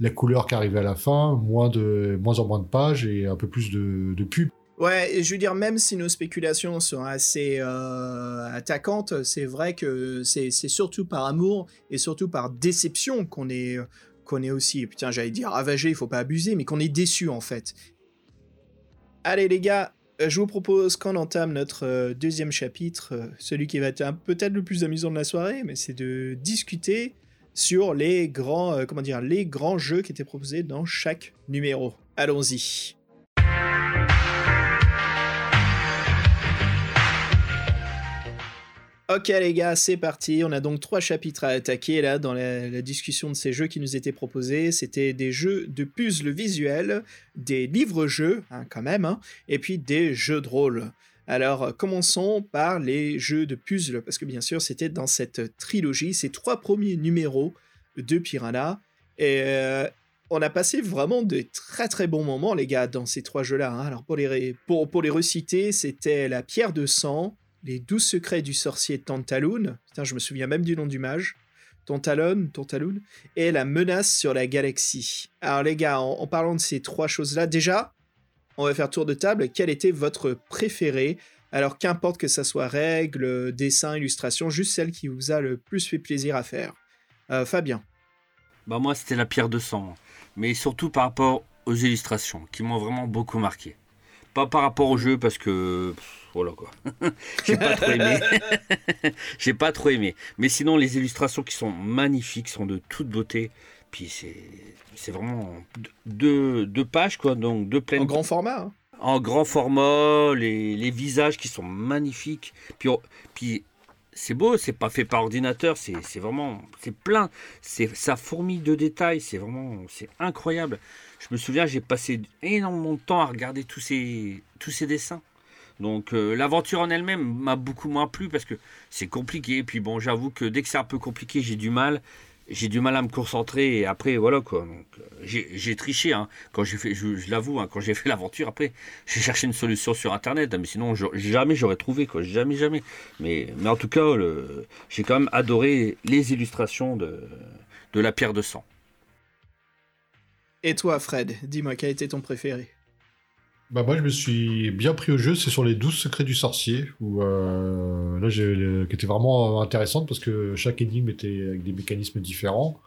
la couleur qui arrivait à la fin, moins, de, moins en moins de pages et un peu plus de, pubs. Ouais, je veux dire, même si nos spéculations sont assez euh, attaquantes, c'est vrai que c'est c'est surtout par amour et surtout par déception qu'on est, qu'on est aussi, putain, j'allais dire ravagé, il faut pas abuser, mais qu'on est déçu en fait. Allez les gars, euh, je vous propose qu'on entame notre euh, deuxième chapitre, euh, celui qui va être peut-être le plus amusant de la soirée, mais c'est de discuter sur les grands, comment dire, les grands jeux qui étaient proposés dans chaque numéro. Allons-y. Ok les gars, c'est parti. On a donc trois chapitres à attaquer là dans la, discussion de ces jeux qui nous étaient proposés. C'était des jeux de puzzles visuels, des livres-jeux hein, quand même, hein, et puis des jeux de rôle. Alors euh, commençons par les jeux de puzzles, parce que bien sûr c'était dans cette trilogie, ces trois premiers numéros de Piranha. Et euh, on a passé vraiment de très très bons moments les gars dans ces trois jeux-là. hein. Alors pour les, pour, pour les reciter, c'était la pierre de sang, les douze secrets du sorcier Tantaloon, putain je me souviens même du nom du mage, Tantalon, Tantaloon, et la menace sur la galaxie. Alors les gars, en, parlant de ces trois choses-là, déjà, on va faire tour de table, quel était votre préféré? Alors qu'importe que ça soit règles, dessin, illustration, juste celle qui vous a le plus fait plaisir à faire. Euh, Fabien. bah moi c'était la pierre de sang, mais surtout par rapport aux illustrations qui m'ont vraiment beaucoup marqué. Pas par rapport au jeu parce que pff, voilà quoi. J'ai pas trop aimé. J'ai pas trop aimé. Mais sinon les illustrations qui sont magnifiques, sont de toute beauté. Puis c'est c'est vraiment deux, deux pages quoi, donc deux pleines En grand format. hein. en grand format, les, les visages qui sont magnifiques. Puis, on- puis c'est beau, c'est pas fait par ordinateur, c'est c'est vraiment, c'est plein, c'est ça fourmille de détails, c'est vraiment, c'est incroyable. Je me souviens, j'ai passé énormément de temps à regarder tous ces, dessins. Donc euh, l'aventure en elle-même m'a beaucoup moins plu parce que c'est compliqué. Puis bon, j'avoue que dès que c'est un peu compliqué, j'ai du mal. J'ai du mal à me concentrer et après voilà quoi. Euh, j'ai triché hein. quand fait, je, l'avoue, hein, quand j'ai fait l'aventure. Après, j'ai cherché une solution sur internet, hein, mais sinon jamais j'aurais trouvé quoi, jamais jamais. Mais mais en tout cas, j'ai quand même adoré les illustrations de de la pierre de sang. Et toi, Fred, dis-moi, quel était ton préféré? Bah moi je me suis bien pris au jeu, c'est sur les 12 secrets du sorcier, où euh, là qui était vraiment intéressante parce que chaque énigme était avec des mécanismes différents.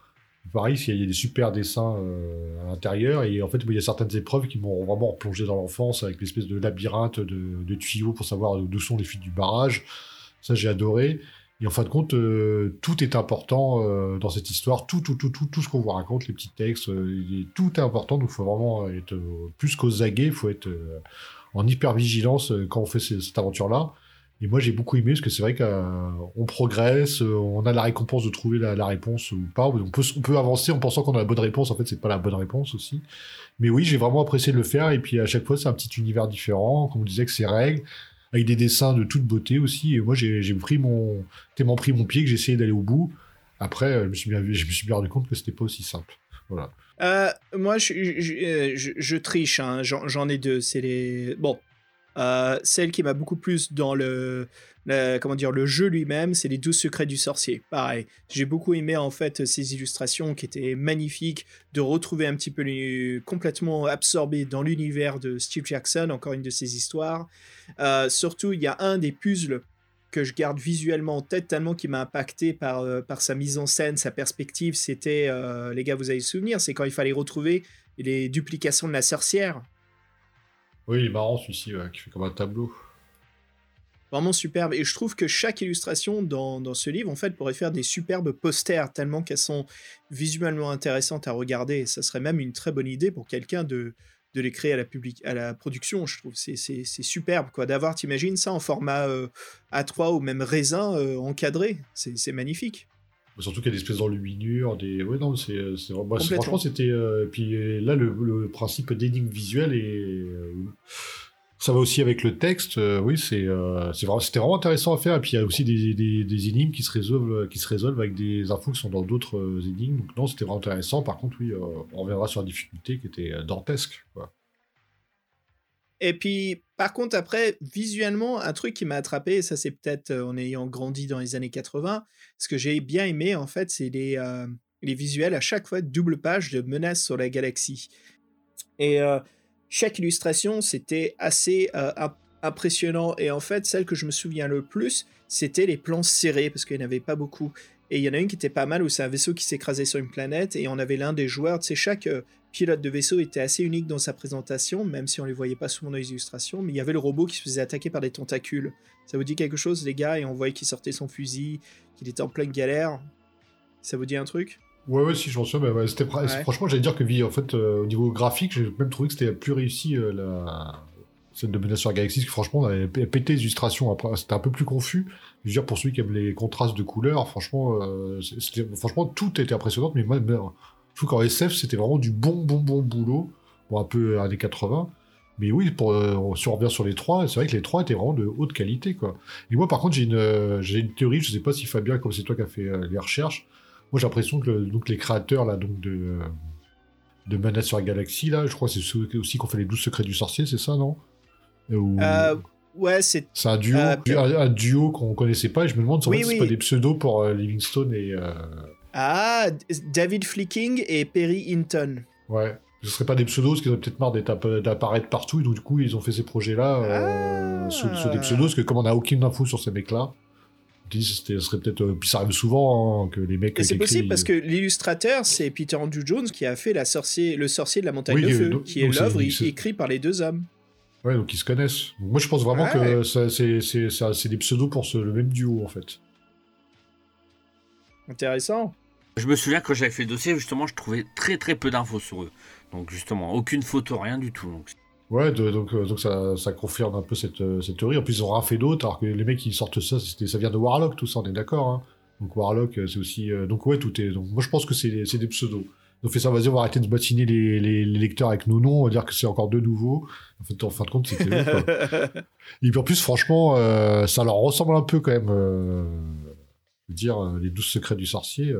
Pareil, il y a des super dessins euh, à l'intérieur et en fait il y a certaines épreuves qui m'ont vraiment replongé dans l'enfance avec l'espèce de labyrinthe de, de tuyaux pour savoir d'où sont les fuites du barrage. Ça j'ai adoré. Et en fin de compte, euh, tout est important euh, dans cette histoire. Tout, tout, tout, tout, tout ce qu'on vous raconte, les petits textes, euh, tout est important. Donc, il faut vraiment être plus qu'aux aguets. Il faut être en hyper vigilance quand on fait ce- cette aventure-là. Et moi, j'ai beaucoup aimé parce que c'est vrai qu'on progresse, on a la récompense de trouver la, réponse ou pas. On peut, on peut avancer en pensant qu'on a la bonne réponse. En fait, c'est pas la bonne réponse aussi. Mais oui, j'ai vraiment apprécié de le faire. Et puis, à chaque fois, c'est un petit univers différent. Comme on disait, que c'est règles avec des dessins de toute beauté aussi. Et moi, j'ai pris mon, tellement pris mon pied que j'ai essayé d'aller au bout. Après, je me suis bien, je me suis bien rendu compte que c'était pas aussi simple. Voilà. Euh, moi, je, triche, hein, j'en ai deux. C'est les. Bon. Euh, celle qui m'a beaucoup plus dans le, comment dire le jeu lui-même, c'est les 12 secrets du sorcier. Pareil, j'ai beaucoup aimé en fait ces illustrations qui étaient magnifiques, de retrouver un petit peu complètement absorbé dans l'univers de Steve Jackson, encore une de ses histoires. Euh, surtout, il y a un des puzzles que je garde visuellement en tête tellement qui m'a impacté par, euh, par sa mise en scène, sa perspective. C'était, les gars, vous avez le souvenir, c'est quand il fallait retrouver les duplications de la sorcière. Oui, il est marrant celui-ci, qui fait comme un tableau. Vraiment superbe. Et je trouve que chaque illustration dans, ce livre, en fait, pourrait faire des superbes posters, tellement qu'elles sont visuellement intéressantes à regarder. Ça serait même une très bonne idée pour quelqu'un de, les créer à la, production, je trouve. C'est, superbe, quoi. D'avoir, t'imagines ça en format euh, A3 ou même raisin euh, encadré. C'est magnifique. Surtout qu'il y a des espèces d'enluminures, des. Ouais, non, c'est. bah, Complètement. franchement, c'était. euh, Puis euh, là, le, le principe d'énigme visuelle et. euh, Ça va aussi avec le texte. euh, oui, c'est. euh, c'est vraiment- C'était vraiment intéressant à faire. Et puis il y a aussi des, des, des énigmes qui se résolvent, qui se résolvent avec des infos qui sont dans d'autres euh, énigmes. Donc non, c'était vraiment intéressant. Par contre, oui, euh, on reviendra sur la difficulté qui était euh, dantesque. quoi. Et puis, par contre, après, visuellement, un truc qui m'a attrapé, et ça c'est peut-être euh, en ayant grandi dans les années 80, ce que j'ai bien aimé, en fait, c'est les, euh, les visuels à chaque fois, double page de menaces sur la galaxie. Et euh, chaque illustration, c'était assez imp- impressionnant. Et en fait, celle que je me souviens le plus, c'était les plans serrés, parce qu'il n'y en avait pas beaucoup. Et il y en a une qui était pas mal, où c'est un vaisseau qui s'écrasait sur une planète, et on avait l'un des joueurs, tu sais, chaque pilote de vaisseau était assez unique dans sa présentation, même si on les voyait pas souvent dans les illustrations, mais il y avait le robot qui se faisait attaquer par des tentacules. Ça vous dit quelque chose, les gars Et on voyait qu'il sortait son fusil, qu'il était en pleine galère. Ça vous dit un truc? Ouais, ouais, si, je m'en souviens. ouais, c'était Ouais. Franchement, j'allais dire que en fait, euh, au niveau graphique, j'ai même trouvé que c'était plus réussi euh, la Menace sur la Galaxie, parce que franchement, on avait pété les illustrations. Après, c'était un peu plus confus. Je veux dire, pour celui qui aime les contrastes de couleurs, franchement, euh, franchement, tout était impressionnant. Mais moi, je trouve qu'en SF, c'était vraiment du bon, bon, bon boulot. Bon, un peu années 80. Mais oui, pour, euh, si on revient sur les trois, c'est vrai que les trois étaient vraiment de haute qualité, quoi. Et moi, par contre, j'ai une, euh, j'ai une théorie, je sais pas si Fabien, comme c'est toi qui as fait euh, les recherches, moi, j'ai l'impression que le- donc, les créateurs là, donc, de, euh, de Menace sur la Galaxie, là, je crois que c'est ceux aussi qu'on fait les 12 secrets du sorcier, c'est ça, non? Ou- Euh, Ouais, c'est C'est un duo, euh, un, un duo qu'on connaissait pas, et je me demande si Oui, fait, c'est oui. pas des pseudos pour euh, Livingstone et. Ah, David Flicking et Perry Hinton. Ouais. Ce serait pas des pseudos, parce qu'ils ont peut-être marre d'apparaître partout, et donc du coup, ils ont fait ces projets-là euh, Ah. sous, sous des pseudos, parce que comme on n'a aucune info sur ces mecs-là, ce serait peut-être. euh, puis ça arrive souvent hein, que les mecs. C'est possible parce que l'illustrateur, c'est Peter Andrew Jones qui a fait la sorcier, le sorcier de la montagne Oui, de euh, feu, donc- qui est l'œuvre écrite par les deux hommes. Ouais, donc ils se connaissent. Moi, je pense vraiment Ouais. que c'est des pseudos pour ce- le même duo, en fait. Intéressant. Je me souviens quand j'avais fait le dossier, justement, je trouvais très très peu d'infos sur eux. Donc justement, aucune photo, rien du tout. Donc, Ouais, de- donc, euh, donc ça, ça confirme un peu cette, euh, cette théorie. En plus, ils ont rien fait d'autre, alors que les mecs qui sortent ça, ça vient de Warlock, tout ça, on est d'accord. Hein donc Warlock, euh, c'est aussi. euh, donc ouais, tout est. Donc moi, je pense que c'est c'est des pseudos. Donc fait ça, vas-y, on va arrêter de batiner les, les, les lecteurs avec nos noms, on va dire que c'est encore deux nouveaux. En fait, en fin de compte, c'était eux, quoi. Et puis en plus, franchement, euh, ça leur ressemble un peu quand même. euh, je veux dire, euh, les douze secrets du sorcier.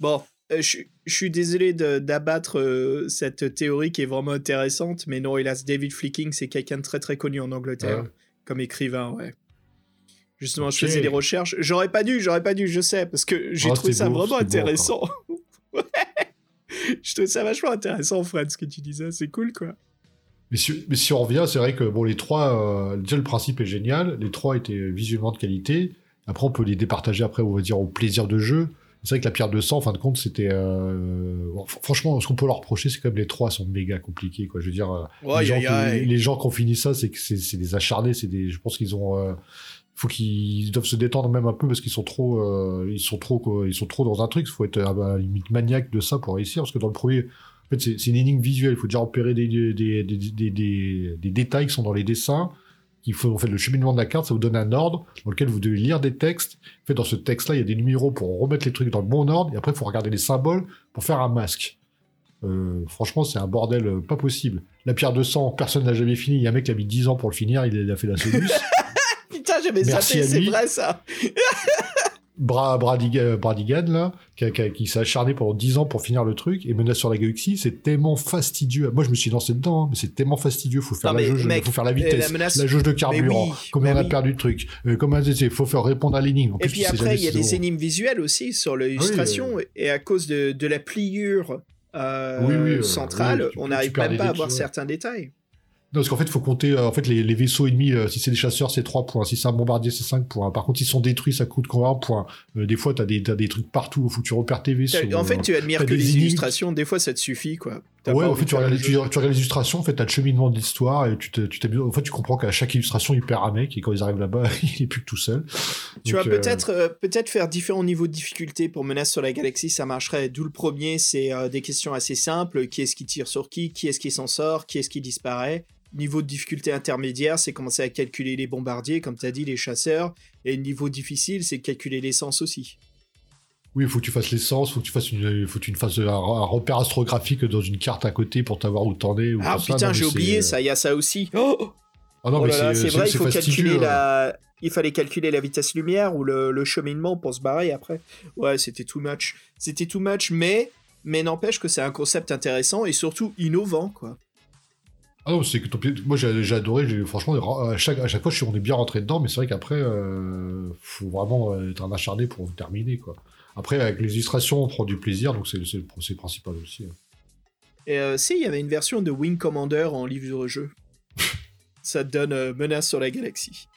Bon, euh, je je suis désolé d'abattre euh, cette théorie qui est vraiment intéressante, mais non, hélas, David Flicking, c'est quelqu'un de très très connu en Angleterre, comme écrivain, ouais. Justement, je faisais des recherches. J'aurais pas dû, j'aurais pas dû, je sais, parce que j'ai Ah, trouvé ça beau, vraiment c'était beau, intéressant. ouais. Je trouvais ça vachement intéressant, Fred, ce que tu disais. C'est cool, quoi. Mais si, mais si on revient, c'est vrai que bon, les trois, euh, déjà le principe est génial, les trois étaient visuellement de qualité. Après, on peut les départager après, on va dire, au plaisir de jeu. C'est vrai que la pierre de sang, en fin de compte, c'était. euh, bon, franchement, ce qu'on peut leur reprocher, c'est quand même les trois sont méga compliqués, quoi. Je veux dire, euh, Ouais, les, gens qui, les gens qui ont fini ça, c'est que c'est des acharnés, c'est des. Je pense qu'ils ont. euh, faut qu'ils doivent se détendre même un peu parce qu'ils sont trop, euh, ils sont trop, quoi, ils sont trop dans un truc. Il faut être à la limite maniaque de ça pour réussir, parce que dans le premier, en fait, c'est une énigme visuelle. Il faut déjà repérer des, des- des- des détails qui sont dans les dessins. Il faut en fait le cheminement de la carte, ça vous donne un ordre dans lequel vous devez lire des textes. En fait, dans ce texte-là, il y a des numéros pour remettre les trucs dans le bon ordre. Et après, il faut regarder les symboles pour faire un masque. Euh, franchement, c'est un bordel euh, pas possible. La pierre de sang, personne n'a jamais fini. Il y a un mec qui a mis 10 ans pour le finir, il a fait la soluce. Putain, j'avais zappé, c'est vrai, ça. Bra Bradigan, Bradigan, là, qui, s'est acharné pendant 10 ans pour finir le truc, et Menace sur la galaxie, c'est tellement fastidieux. Moi, je me suis lancé dedans, hein, mais c'est tellement fastidieux. Faut faire, Non, la, mais, jauge, mec, faut faire la euh, vitesse, la menace- la jauge de carburant, oui, combien bah on a oui. perdu de trucs, euh, comment il faut faire répondre à l'énigme. Et plus, puis après, il y a des énigmes visuelles aussi sur l'illustration, et à cause de, de la pliure euh, euh, centrale, on n'arrive même pas à voir certains détails. Non, parce qu'en fait, il faut compter. euh, en fait, les, les vaisseaux ennemis, euh, si c'est des chasseurs, c'est 3 points. Si c'est un bombardier, c'est 5 points. Par contre, s'ils sont détruits, ça coûte combien points Euh, Des fois, t'as des, t'as des trucs partout. Il faut que tu repères tes vaisseaux. En fait, tu admires que les illustrations, des fois ça te suffit, quoi. Ouais, en fait, tu regardes, tu, tu regardes les illustrations, en fait, t'as le cheminement de l'histoire et tu, t'amuses- en fait, tu comprends qu'à chaque illustration, il perd un mec et quand ils arrivent là-bas, il est plus que tout seul. Tu Donc, vas euh, peut-être euh, peut-être faire différents niveaux de difficulté pour Menace sur la galaxie, ça marcherait. D'où le premier, c'est euh, des questions assez simples. Qui est-ce qui tire sur qui? Qui est-ce qui s'en sort? Qui est-ce qui disparaît? Niveau de difficulté intermédiaire, c'est commencer à calculer les bombardiers, comme tu as dit, les chasseurs. Et niveau difficile, c'est calculer l'essence aussi. Oui, il faut que tu fasses l'essence, faut que tu fasses une, faut que tu fasses un, un repère astrographique dans une carte à côté pour t'avoir où t'en es. Ou Ah putain, j'ai oublié ça, il y a ça aussi. Oh, Ah non, Oh mais c'est vrai, il faut calculer hein. la. Il fallait calculer la vitesse lumière ou le, le cheminement pour se barrer après. Ouais, c'était too much. C'était too much, mais mais n'empêche que c'est un concept intéressant et surtout innovant, quoi. Ah non, c'est que ton pied- moi j'ai adoré, j'ai- franchement, à chaque, à chaque fois, je suis, on est bien rentré dedans, mais c'est vrai qu'après, euh, faut vraiment être un acharné pour terminer, quoi. Après, avec les illustrations, on prend du plaisir, donc c'est le le principal aussi. hein. Et euh, si, il y avait une version de Wing Commander en livre-jeu. Ça te donne euh, Menace sur la galaxie.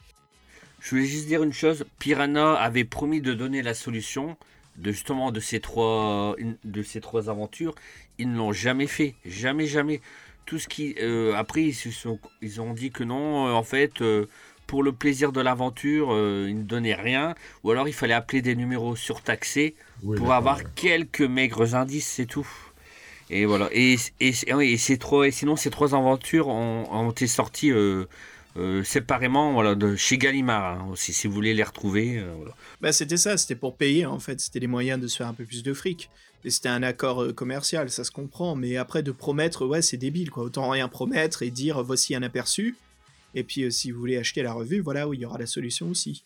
Je voulais juste dire une chose. Piranha avait promis de donner la solution de justement de ces trois de ces trois aventures. Ils ne l'ont jamais fait, jamais, jamais. Tout ce qui euh, après ils se sont ils ont dit que non. euh, en fait, euh, pour le plaisir de l'aventure, euh, ils ne donnaient rien. Ou alors il fallait appeler des numéros surtaxés Oui, pour avoir ouais. quelques maigres indices, c'est tout. Et voilà. Et, et, et, et ces trois, et sinon, ces trois aventures ont, ont été sorties euh, euh, séparément voilà, de chez Gallimard hein, aussi, si vous voulez les retrouver. euh, voilà. Bah, c'était ça, c'était pour payer en fait. C'était les moyens de se faire un peu plus de fric. Et c'était un accord commercial, ça se comprend. Mais après, de promettre, ouais, c'est débile quoi. Autant rien promettre et dire voici un aperçu. Et puis, euh, si vous voulez acheter la revue, voilà où il y aura la solution aussi.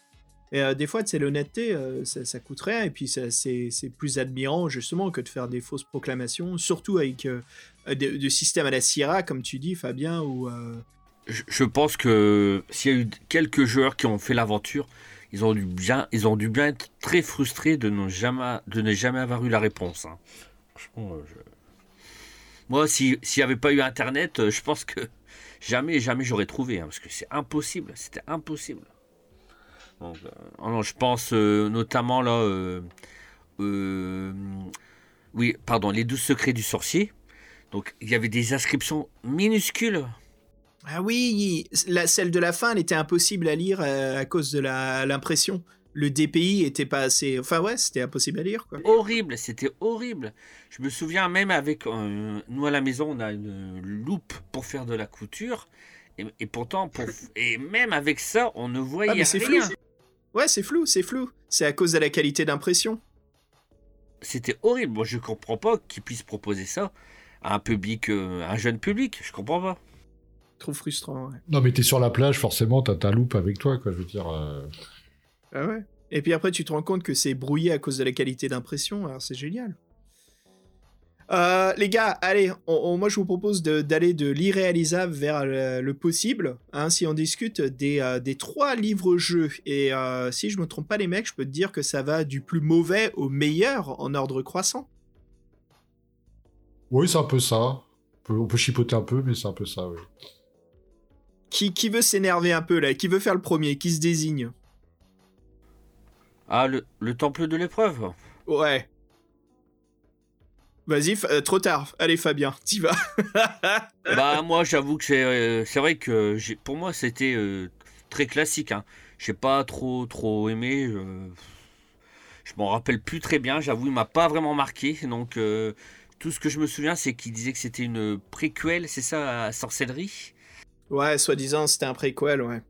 Et euh, des fois, c'est l'honnêteté, euh, ça, ça coûte rien. Et puis, c'est plus admirant justement que de faire des fausses proclamations, surtout avec euh, des, systèmes à la Sierra, comme tu dis, Fabien, Je, pense que s'il y a eu quelques joueurs qui ont fait l'aventure, ils ont dû bien, ils ont dû bien être très frustrés de ne jamais, de ne jamais avoir eu la réponse. hein. Moi, si- s'il n'y avait pas eu Internet, je pense que jamais, jamais j'aurais trouvé, hein, parce que c'est impossible, c'était impossible. Donc, euh, je pense euh, notamment là, euh, oui, pardon, les douze secrets du sorcier. Donc, il y avait des inscriptions minuscules. Ah oui, celle de la fin, elle était impossible à lire euh, à cause de l'impression. Le DPI était pas assez. Enfin ouais, c'était impossible à lire quoi. horrible, c'était horrible. Je me souviens même avec euh, nous à la maison, on a une loupe pour faire de la couture, et, et pourtant, pour, et même avec ça, on ne voyait Ah mais c'est flou. rien. Ouais, c'est flou, c'est flou. C'est à cause de la qualité d'impression. C'était horrible. Moi, je comprends pas qu'ils puissent proposer ça à un public, euh, à un jeune public. Je comprends pas. Trop frustrant. Ouais. Non, mais t'es sur la plage, forcément, t'as ta loupe avec toi, quoi. Je veux dire. euh, Ah ouais. Et puis après, tu te rends compte que c'est brouillé à cause de la qualité d'impression. Alors c'est génial. Euh, les gars, allez, on- on- moi je vous propose de- d'aller de, l'irréalisable vers le, le possible. Hein, si on discute des, euh, des trois livres-jeux, et euh, si je me trompe pas les mecs, je peux te dire que ça va du plus mauvais au meilleur en ordre croissant. Oui, c'est un peu ça. On peut, on peut chipoter un peu, mais c'est un peu ça, oui. Qui, qui veut s'énerver un peu là? Qui veut faire le premier? Qui se désigne? Ah, le, le temple de l'épreuve? Ouais. Vas-y, euh, trop tard. Allez Fabien, t'y vas. bah, moi, j'avoue que c'est euh, c'est vrai que pour moi, c'était euh, très classique. Hein. J'ai pas trop, trop aimé. Je, m'en rappelle plus très bien. J'avoue, il m'a pas vraiment marqué. Donc, tout ce que je me souviens, c'est qu'il disait que c'était une préquelle, c'est ça, à sorcellerie? ouais, soi-disant c'était un préquel, ouais.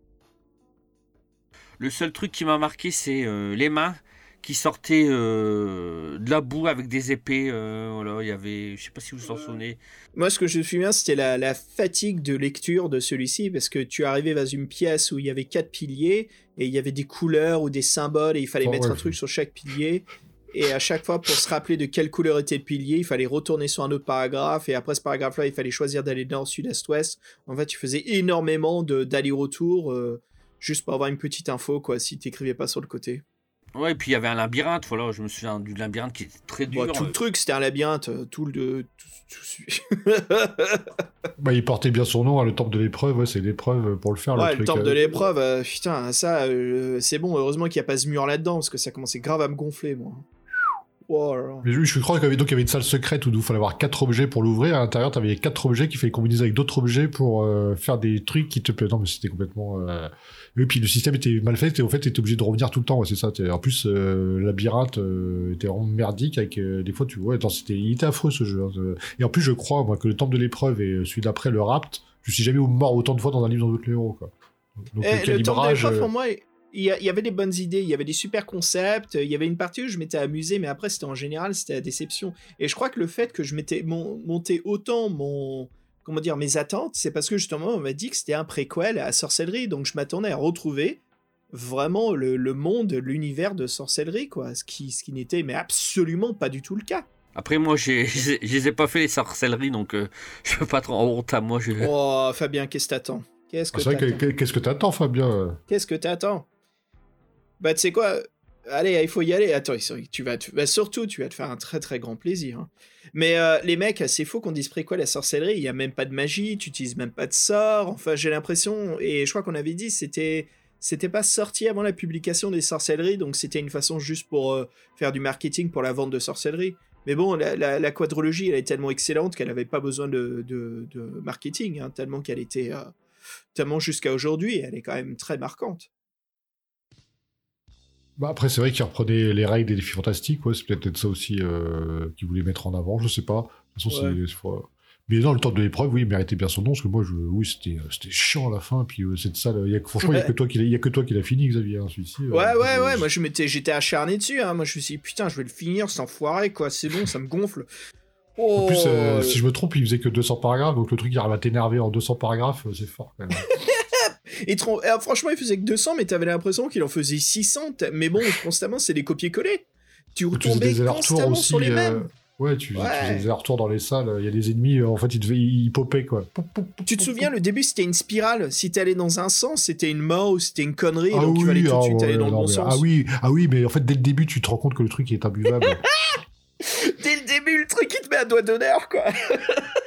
Le seul truc qui m'a marqué, c'est euh, les mains qui sortaient euh, de la boue avec des épées. euh, voilà, il y avait, je sais pas si vous vous en souvenez. Moi, ce que je me souviens, c'était la, la fatigue de lecture de celui-ci, parce que tu arrivais dans une pièce où il y avait quatre piliers, et il y avait des couleurs ou des symboles, et il fallait Oh, mettre ouais, un truc sur chaque pilier. Et à chaque fois, pour se rappeler de quelle couleur était le pilier, il fallait retourner sur un autre paragraphe, et après ce paragraphe-là, il fallait choisir d'aller nord, sud, est, ouest. En fait, tu faisais énormément de- d'allers-retours, euh, juste pour avoir une petite info, quoi, si t'écrivais pas sur le côté. Ouais, et puis il y avait un labyrinthe, voilà, je me souviens du labyrinthe qui était très dur. Tout le euh. truc, c'était un labyrinthe, euh, tout le... tout- tout- Bah, il portait bien son nom, hein, le temple de l'épreuve, ouais, c'est l'épreuve pour le faire. Ouais, le, temple euh. de l'épreuve, euh, putain, ça, euh, c'est bon, heureusement qu'il n'y a pas ce mur là-dedans, parce que ça commençait grave à me gonfler, moi. Oh là là. Mais je, je crois qu'il y avait, donc, il y avait une salle secrète où il fallait avoir quatre objets pour l'ouvrir. À l'intérieur, tu avais quatre objets qu'il fallait combiner avec d'autres objets pour euh, faire des trucs qui te plaisent. Non, mais c'était complètement. Euh... Et puis le système était mal fait. Et en fait, tu étais obligé de revenir tout le temps. ouais, c'est ça. T'es- En plus, euh, le labyrinthe euh, était vraiment merdique. Avec, euh, des fois, tu vois, attends, c'était, il était affreux ce jeu. hein. Et en plus, je crois moi, que le temple de l'épreuve et celui d'après, le rapt, je suis jamais mort autant de fois dans un livre dans d'autres héros. Quoi. Donc, Eh, le temple de calibrage, l'épreuve, euh, pour moi, il y, avait des bonnes idées, il y avait des super concepts, il y avait une partie où je m'étais amusé, mais après, c'était en général, c'était la déception. Et je crois que le fait que je m'étais mon- monté autant mon. Comment dire, mes attentes, c'est parce que justement, on m'a dit que c'était un préquel à sorcellerie, donc je m'attendais à retrouver vraiment le, le monde, l'univers de sorcellerie, quoi. Ce qui, ce qui n'était mais absolument pas du tout le cas. Après, moi, j'ai- je les ai- je les ai pas fait les sorcelleries, donc euh, je peux pas trop en honte à moi. Je... Oh, Fabien, qu'est-ce que t'attends? Qu'est-ce que c'est vrai que- t'attends? que- qu'est-ce que t'attends, Fabien? Qu'est-ce que t'attends? Bah, tu sais quoi? Allez, il faut y aller. Attends, tu vas bah, surtout, tu vas te faire un très très grand plaisir. hein. Mais euh, les mecs, c'est faux qu'on dise préquel la sorcellerie. Il y a même pas de magie, tu utilises même pas de sort. Enfin, j'ai l'impression, et je crois qu'on avait dit, c'était c'était pas sorti avant la publication des sorcelleries, donc c'était une façon juste pour euh, faire du marketing pour la vente de sorcellerie. Mais bon, la, quadrologie, elle est tellement excellente qu'elle n'avait pas besoin de, de- de marketing, hein, tellement qu'elle était, euh, tellement jusqu'à aujourd'hui, elle est quand même très marquante. Bah après, c'est vrai qu'il reprenait les règles des défis fantastiques, ouais, c'est peut-être ça aussi euh, qu'il voulait mettre en avant, je sais pas. De toute façon, Ouais. c'est- c'est. faut- Mais non, le temps de l'épreuve, oui, il méritait bien son nom, parce que moi, je... oui, c'était euh, c'était chiant à la fin, puis euh, cette salle, il y a... franchement, il n'y a, Ouais. que toi qui l'as- il y a que toi qui l'as fini, Xavier, hein, celui-ci. euh, Ouais, ouais, euh, ouais, moi je m'étais, j'étais acharné dessus, hein. moi je me suis dit, putain, je vais le finir, cet enfoiré, quoi, c'est bon, ça me gonfle. Oh, En plus, euh, si je me trompe, il faisait que 200 paragraphes, donc le truc qui arrive à t'énerver en 200 paragraphes, euh, c'est fort quand même. Et euh, franchement, il faisait que 200, mais t'avais l'impression qu'il en faisait 600, t- mais bon, constamment, c'est des copier-coller. Tu Tu retombais constamment aussi. sur les euh, mêmes. Ouais, tu, tu Ouais. faisais des allers-retours dans les salles, il y a des ennemis, euh, en fait, ils, devaient... ils popaient, quoi. Tu te souviens, le début, c'était une spirale. Si t'allais dans un sens, c'était une mort c'était une connerie, Ah donc oui, fallait tout de ah suite ouais, aller dans le bon mais- sens. Ah oui, ah oui, mais en fait, dès le début, tu te rends compte que le truc est imbuvable. Dès le début, le truc, il te met un doigt d'honneur, quoi.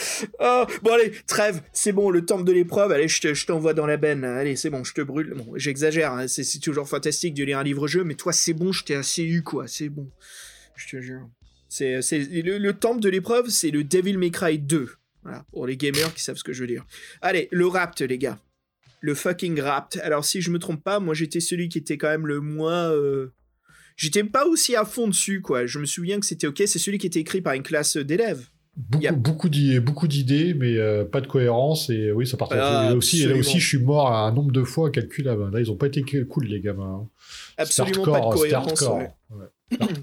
Oh, bon, allez, trêve, c'est bon, le temple de l'épreuve, allez, je te- je t'envoie dans la benne. Allez, c'est bon, je te brûle. Bon, j'exagère, hein, c'est toujours fantastique de lire un livre-jeu, mais toi, c'est bon, je t'ai assez eu, quoi, c'est bon. Je te jure. C'est- le, le temple de l'épreuve, c'est le Devil May Cry 2. Voilà, pour les gamers qui savent ce que je veux dire. Allez, le rapt, les gars. Le fucking rapt. Alors, si je me trompe pas, moi, j'étais celui qui était quand même le moins. euh, J'étais pas aussi à fond dessus, quoi. Je me souviens que c'était ok, c'est celui qui était écrit par une classe d'élèves. Beaucoup, Yep. beaucoup d'i- beaucoup d'idées, mais euh, pas de cohérence. Et oui, ça partait. Ah, et là aussi, et là aussi, je suis mort un nombre de fois calculable. Là, ils ont pas été cool, les gamins. hein. Absolument pas de cohérence.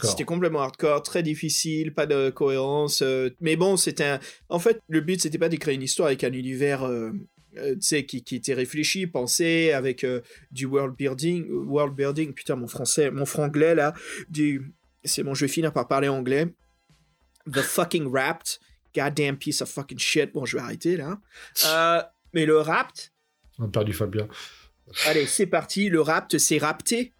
c'était complètement hardcore, très difficile, pas de cohérence. euh, mais bon, c'était un... En fait, le but, c'était pas d'écrire une histoire avec un univers, euh, euh, tu sais, qui, qui était réfléchi, pensé, avec euh, du world building. World building, putain, mon français, mon franglais, là. Du... C'est bon, je vais finir par parler anglais. The fucking Rapt. Goddamn piece of fucking shit. Bon, je vais arrêter, là. Euh, mais le Rapt, On a perdu Fabien. Allez, c'est parti. Le rapt, c'est rapté.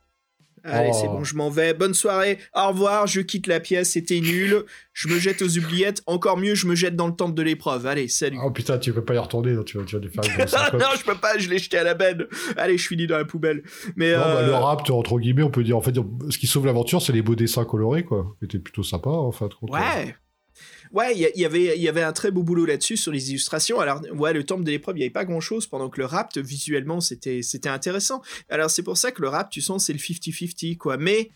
Allez, Oh. c'est bon, je m'en vais. Bonne soirée. Au revoir. Je quitte la pièce. C'était nul. Je me jette aux oubliettes. Encore mieux, je me jette dans le temple de l'épreuve. Allez, salut. Oh putain, tu peux pas y retourner, non, tu vas, tu vas lui faire non, je peux pas. Je l'ai jeté à la benne. Allez, je finis dans la poubelle. Mais Non, bah, euh, le rapt, entre guillemets, on peut dire, en fait, ce qui sauve l'aventure, c'est les beaux dessins colorés, quoi. C'était plutôt sympa, en fin de compte. Ouais. Ouais, il y, a- il y avait, il y avait un très beau boulot là-dessus sur les illustrations. Alors, ouais, le temple de l'épreuve, il n'y avait pas grand-chose, pendant que le rapt, visuellement, c'était, intéressant. Alors, c'est pour ça que le rapt, tu sens, c'est le 50-50, quoi. Mais,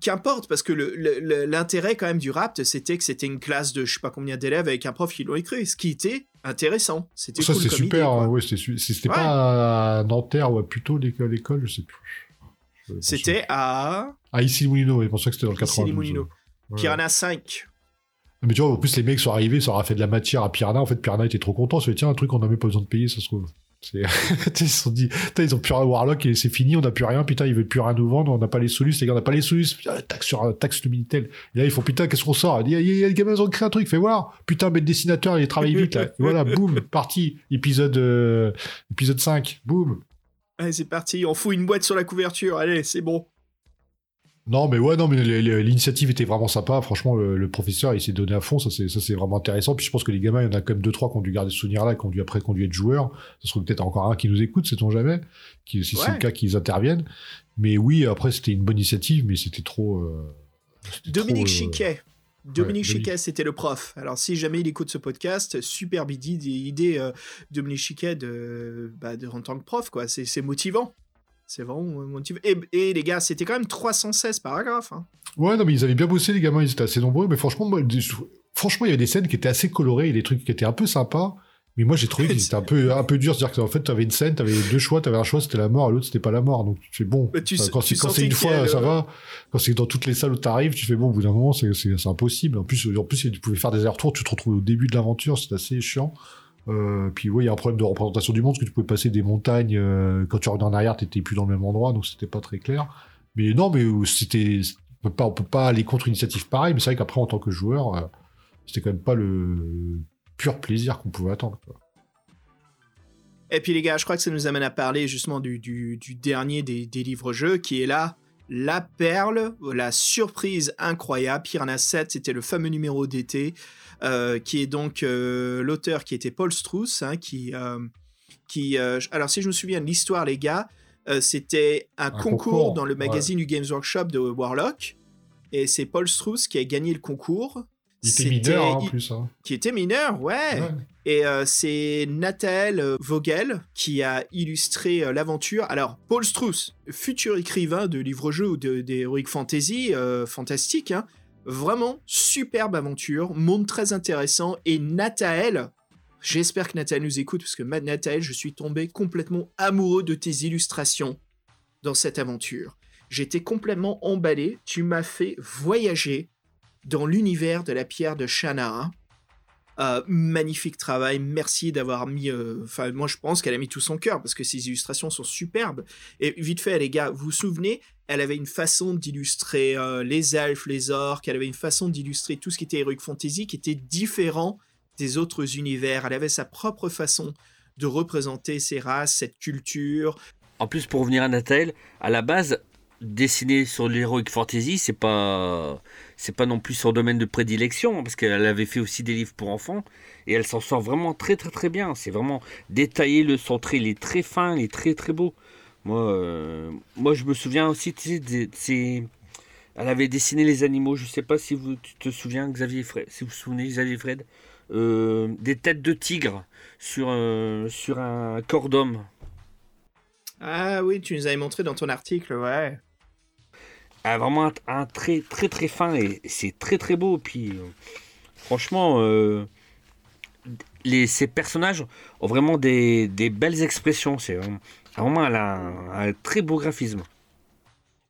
qu'importe, parce que l'intérêt, quand même, du rapt, c'était que c'était une classe de je sais pas combien d'élèves avec un prof qui l'ont écrit, ce qui était intéressant. C'était Ça, cool c'est super, idée, ouais, c'était Ouais. pas à Nanterre ou à l'école, je sais plus. Pour C'était à Ah, ici Moulineau, je pensais que c'était dans le Ici les 92. Moulineaux. Ouais. Piranha 5. Mais tu vois, en plus, les mecs sont arrivés, ça aura fait de la matière à Piranha. En fait, Piranha était trop content. C'est tiens, un truc qu'on n'a même pas besoin de payer, ça se trouve. Ils se sont dit, ils ont plus rien Warlock et c'est fini, on n'a plus rien. Putain, ils veulent plus rien nous vendre, on n'a pas les solutions. Les gars, on n'a pas les solutions. Putain, taxe sur taxe le Minitel. Et là, ils font putain, qu'est-ce qu'on sort? Il y a, il y a- les gamins, ils ont créé un truc, fais voir. Putain, mais le dessinateur, il travaille vite là. Et voilà, boum, parti. Épisode, euh, épisode 5, boum. Allez, c'est parti, on fout une boîte sur la couverture. Allez, c'est bon. Non, mais ouais, non, mais l'initiative était vraiment sympa. Franchement, le, le professeur, il s'est donné à fond. Ça, c'est, ça, c'est vraiment intéressant. Puis je pense que les gamins, il y en a quand même deux, trois qui ont dû garder ce souvenir-là, qui ont dû après, qui ont dû être joueurs. Ça se trouve peut-être encore un qui nous écoute, sait-on jamais. Qui, si c'est le cas, qu'ils interviennent. Mais oui, après, c'était une bonne initiative, mais c'était trop. euh, c'était Dominique trop, euh, Chiquet. Dominique. Chiquet, c'était le prof. Alors, si jamais il écoute ce podcast, superbe idée, idée euh, Dominique Chiquet de, bah, de, en tant que prof, quoi. C'est c'est motivant. C'est vraiment motivant. Et, et les gars, c'était quand même 316 paragraphes. hein. Ouais, non, mais ils avaient bien bossé, les gamins, ils étaient assez nombreux. Mais franchement, moi, franchement, il y avait des scènes qui étaient assez colorées et des trucs qui étaient un peu sympas. Mais moi, j'ai trouvé qu'ils étaient un peu, un peu durs. C'est-à-dire qu'en fait, t'avais une scène, t'avais deux choix, t'avais un choix, c'était la mort, et l'autre, c'était pas la mort. Donc, tu fais bon. Tu quand tu c'est, une fois, a ça va. Quand c'est dans toutes les salles où t'arrives, tu fais bon, au bout d'un moment, c'est impossible. En plus, en plus, tu pouvais faire des allers-retours, tu te retrouves au début de l'aventure, c'est assez chiant. Euh, puis, ouais, il y a un problème de représentation du monde, parce que tu pouvais passer des montagnes, euh, quand tu revenais en arrière, t'étais plus dans le même endroit, donc c'était pas très clair. Mais non, mais euh, c'était, on peut pas, on peut pas aller contre une initiative pareille, mais c'est vrai qu'après, en tant que joueur, euh, c'était quand même pas le pur plaisir qu'on pouvait attendre. Et puis les gars, je crois que ça nous amène à parler justement du, dernier des, livres-jeux, qui est là, la perle, la surprise incroyable. Piranha 7, c'était le fameux numéro d'été, qui est donc euh, l'auteur qui était Paul Struss, hein, qui... euh, qui euh, alors si je me souviens de l'histoire, les gars, euh, c'était un, concours, concours, dans le ouais. magazine du Games Workshop de Warlock, et c'est Paul Struss qui a gagné le concours. Il était mineur, hein, en plus. Hein. Qui était mineur, ouais. Ouais. Et euh, c'est Nathalie euh, Vogel qui a illustré euh, l'aventure. Alors, Paul Struss, futur écrivain de livres-jeux ou de- d'heroic fantasy, euh, fantastique, hein. Vraiment superbe aventure, monde très intéressant. Et Nathalie, j'espère que Nathalie nous écoute, parce que Nathalie, je suis tombé complètement amoureux de tes illustrations dans cette aventure. J'étais complètement emballé, tu m'as fait voyager dans l'univers de la pierre de Shannara. Euh, magnifique travail, merci d'avoir mis. euh, Enfin, moi je pense qu'elle a mis tout son cœur parce que ses illustrations sont superbes. Et vite fait, les gars, vous vous souvenez, elle avait une façon d'illustrer euh, les elfes, les orques, elle avait une façon d'illustrer tout ce qui était Heroic Fantasy qui était différent des autres univers. Elle avait sa propre façon de représenter ces races, cette culture. En plus, pour revenir à Nathalie, à la base, dessiner sur l'Heroic Fantasy, c'est pas, pas non plus son domaine de prédilection, hein, parce qu'elle avait fait aussi des livres pour enfants, et elle s'en sort vraiment très très très bien. C'est vraiment détaillé, le centré, il est très fin, il est très très beau. Moi, euh, moi je me souviens aussi, tu sais, elle avait dessiné les animaux, je sais pas si vous tu te souviens, Xavier Fred, si vous vous souvenez, Xavier Fred, euh, des têtes de tigre sur, euh, sur un corps d'homme. Ah oui, tu nous avais montré dans ton article, ouais. a vraiment un, un trait très très fin et c'est très très beau. Puis franchement, les, ces personnages ont vraiment des, des belles expressions. C'est vraiment, vraiment elle a un, très beau graphisme.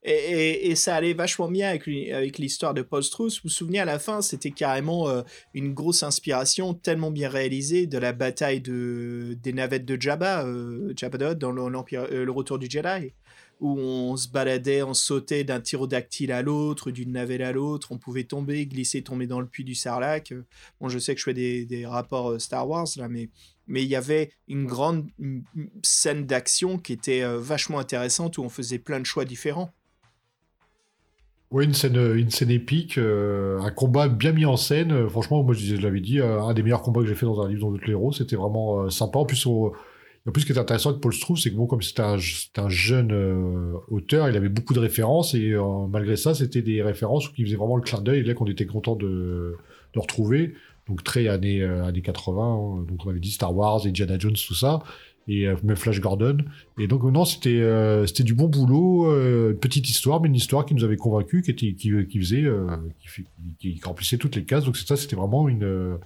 Et, ça allait vachement bien avec, avec l'histoire de Paul Struss. Vous vous souvenez, à la fin, c'était carrément euh, une grosse inspiration, tellement bien réalisée, de la bataille de, des navettes de Jabba, euh, Jabba Hutt, dans le, l'Empire- euh, le Retour du Jedi, où on se baladait, on sautait d'un tyrodactyle à l'autre, d'une navette à l'autre, on pouvait tomber, glisser, tomber dans le puits du Sarlac. Bon, je sais que je fais des, des rapports Star Wars, là, mais mais il y avait une grande une- scène d'action qui était euh, vachement intéressante, où on faisait plein de choix différents. Ouais, une scène, une scène épique, euh, un combat bien mis en scène. Euh, franchement, moi, je, l'avais dit, euh, un des meilleurs combats que j'ai fait dans un livre dans le héros. C'était vraiment euh, sympa. En plus, en plus, ce qui est intéressant avec Paul Struve, c'est que bon, comme c'était un, jeune euh, auteur, il avait beaucoup de références et euh, malgré ça, c'était des références qui faisaient vraiment le clin d'œil et là qu'on était content de, de retrouver. Donc très années, euh, années 80. hein. Donc on avait dit Star Wars, Indiana Jones, tout ça. Et euh, même Flash Gordon. Et donc non, c'était euh, c'était du bon boulot, euh, une petite histoire, mais une histoire qui nous avait convaincus, qui était qui, qui faisait, euh, qui, remplissait toutes les cases. Donc c'est ça, c'était vraiment une,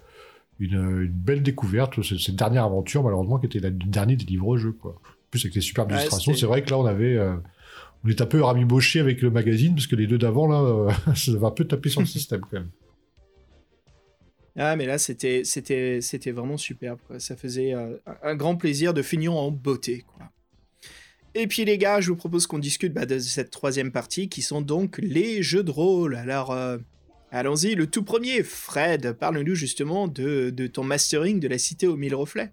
une une belle découverte. ce- Cette dernière aventure, malheureusement, qui était la dernière des livres-jeux, quoi. En plus avec les superbes Ouais, illustrations, c'est vrai que là on avait on est un peu ramiboché avec le magazine parce que les deux d'avant là, ça va un peu taper sur le système quand même. Ah, mais là, c'était, c'était, c'était vraiment superbe. Quoi. Ça faisait euh, un- grand plaisir de finir en beauté. Quoi. Et puis, les gars, je vous propose qu'on discute bah, de cette troisième partie qui sont donc les jeux de rôle. Alors, euh, allons-y. Le tout premier, Fred, parle-nous justement de, de ton mastering de la cité aux mille reflets.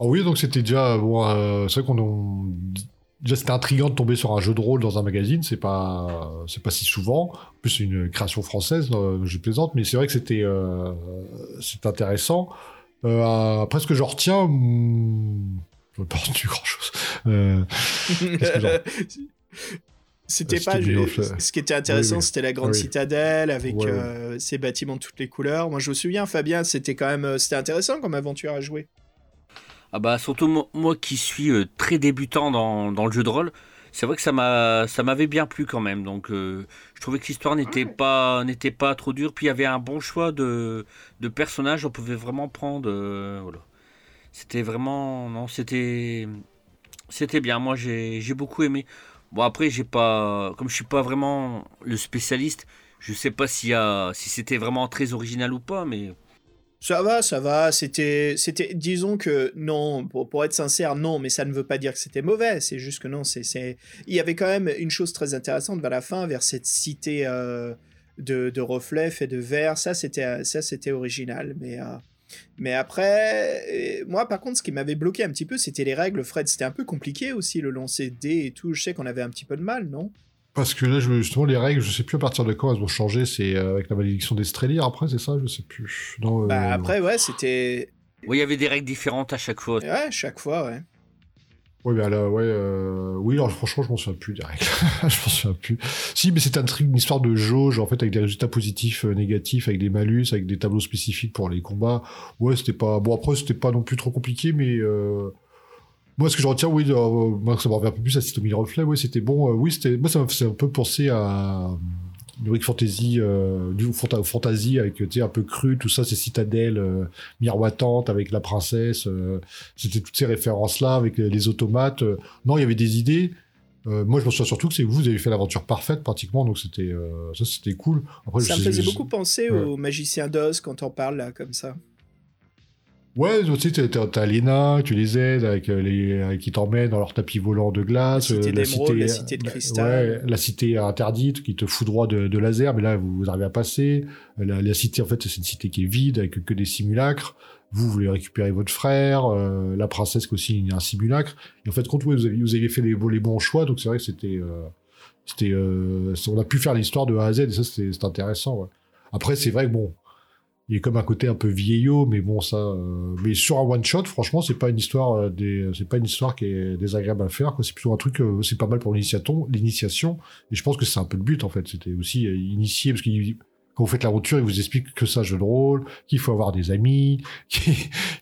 Ah oui, donc c'était déjà bon, euh, c'est vrai qu'on déjà c'était intriguant de tomber sur un jeu de rôle dans un magazine, c'est pas c'est pas si souvent. En plus c'est une création française, euh, je plaisante, mais c'est vrai que c'était euh, c'est intéressant. Euh, après ce que je retiens, hmm, je n'ai pas retenu grand chose. Euh, j'en- C'était Euh, pas. Ce qui était intéressant, Oui, oui. c'était la grande Oui. citadelle avec ses bâtiments de toutes les couleurs. Moi, je me souviens, Fabien, c'était quand même c'était intéressant comme aventure à jouer. Ah bah surtout moi, qui suis euh, très débutant dans, dans le jeu de rôle, c'est vrai que ça m'a ça m'avait bien plu quand même. Donc euh, je trouvais que l'histoire n'était pas n'était pas trop dure. Puis il y avait un bon choix de, de personnages. On pouvait vraiment prendre euh, voilà. C'était vraiment non c'était c'était bien. Moi j'ai j'ai beaucoup aimé. Bon après j'ai pas comme je suis pas vraiment le spécialiste, je sais pas a si c'était vraiment très original ou pas, mais Ça va, ça va. C'était, c'était, disons que non, pour, pour être sincère, non, mais ça ne veut pas dire que c'était mauvais. C'est juste que non, c'est, c'est, il y avait quand même une chose très intéressante vers la fin, vers cette cité euh, de, de reflets faits de verre. Ça, c'était, ça, c'était original. Mais, euh, mais après, euh, moi, par contre, ce qui m'avait bloqué un petit peu, c'était les règles. Fred, c'était un peu compliqué aussi le lancer de dés et tout. Je sais qu'on avait un petit peu de mal, non? Parce que là, justement, les règles, je sais plus à partir de quand elles ont changé. C'est euh, avec la malédiction d'Estrélir après, c'est ça? Je sais plus. Non, euh, Bah après, ouais, c'était, oui, il y avait des règles différentes à chaque fois. ouais, chaque fois, ouais. Ouais, mais là, ouais, euh, oui, alors franchement, je m'en souviens plus des règles. je m'en souviens plus. Si, mais c'est un truc, une histoire de jauge, en fait, avec des résultats positifs, euh, négatifs, avec des malus, avec des tableaux spécifiques pour les combats. Ouais, c'était pas, bon, après, c'était pas non plus trop compliqué, mais, euh, moi, ce que je retiens, oui, euh, moi, ça me revient un peu plus à System Reflet, ouais, c'était bon, euh, oui, c'était, moi, ça m'a fait un peu penser à, Heroic Fantasy, euh, du fanta- fantasy avec, tu sais, un peu cru, tout ça, ces citadelles, euh, miroitantes avec la princesse, euh, c'était toutes ces références-là avec euh, les automates. euh. non, il y avait des idées. Euh, moi, je me souviens surtout que c'est vous, vous avez fait l'aventure parfaite pratiquement, donc c'était euh, ça, c'était cool. Après, Ça je me faisait je- beaucoup penser ouais. au magicien d'Oz quand on parle là, comme ça. Ouais, tu sais, t'as- Léna, tu les aides avec euh, les avec qui t'emmènent dans leur tapis volant de glace. La cité euh, d'émeraude, la cité de la- cristal. Ouais, la cité interdite qui te fout droit de, de laser, mais là vous, vous arrivez à passer. La, la cité, en fait, c'est une cité qui est vide avec que des simulacres. Vous voulez récupérer votre frère, euh, la princesse qui aussi un simulacre. Et en fait, compte, ouais, vous avez, vous avez fait les, bons choix, donc c'est vrai que c'était, euh, c'était, euh, on a pu faire l'histoire de A à Z et ça c'était c'était intéressant. ouais. Après, c'est vrai que bon, il y a comme un côté un peu vieillot, mais bon, ça. euh, mais sur un one shot, franchement, c'est pas une histoire euh, des, c'est pas une histoire qui est désagréable à faire. quoi. C'est plutôt un truc, euh, c'est pas mal pour l'initiaton, l'initiation. Et je pense que c'est un peu le but en fait. C'était aussi euh, initier parce qu'il quand vous faites l'aventure, il vous explique que ça jeu de rôle, qu'il faut avoir des amis,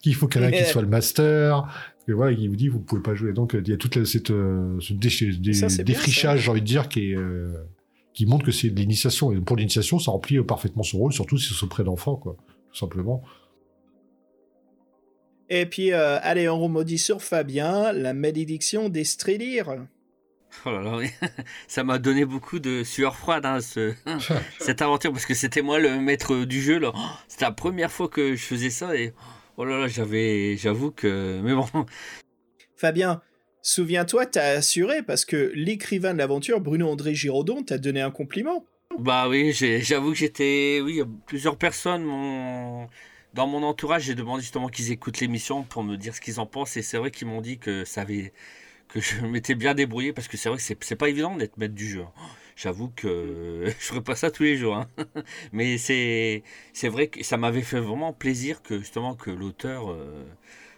qu'il faut quelqu'un qui soit le master. Et voilà, il vous dit vous pouvez pas jouer. Donc il y a toute la- cette euh, ce défrichage, j'ai envie de dire, qui est euh, qui montre que c'est de l'initiation. Et pour l'initiation, ça remplit parfaitement son rôle, surtout si c'est auprès d'enfants, quoi, tout simplement. Et puis, euh, allez, on remodit sur Fabien, la malédiction des Strélir. Oh là là, oui. ça m'a donné beaucoup de sueur froide, hein, ce- cette aventure, parce que c'était moi le maître du jeu. là. Oh, C'était la première fois que je faisais ça et oh là là, j'avais, j'avoue que. Mais bon, Fabien, souviens-toi, t'as assuré parce que l'écrivain de l'aventure, Bruno-André Giraudon, t'a donné un compliment. bah oui, j'avoue que j'étais. Oui, plusieurs personnes. Dans mon entourage, j'ai demandé justement qu'ils écoutent l'émission pour me dire ce qu'ils en pensent et c'est vrai qu'ils m'ont dit que ça avait. que je m'étais bien débrouillé parce que c'est vrai que c'est pas évident d'être maître du jeu. J'avoue que je ferais pas ça tous les jours. hein. Mais c'est vrai que ça m'avait fait vraiment plaisir que justement que l'auteur euh,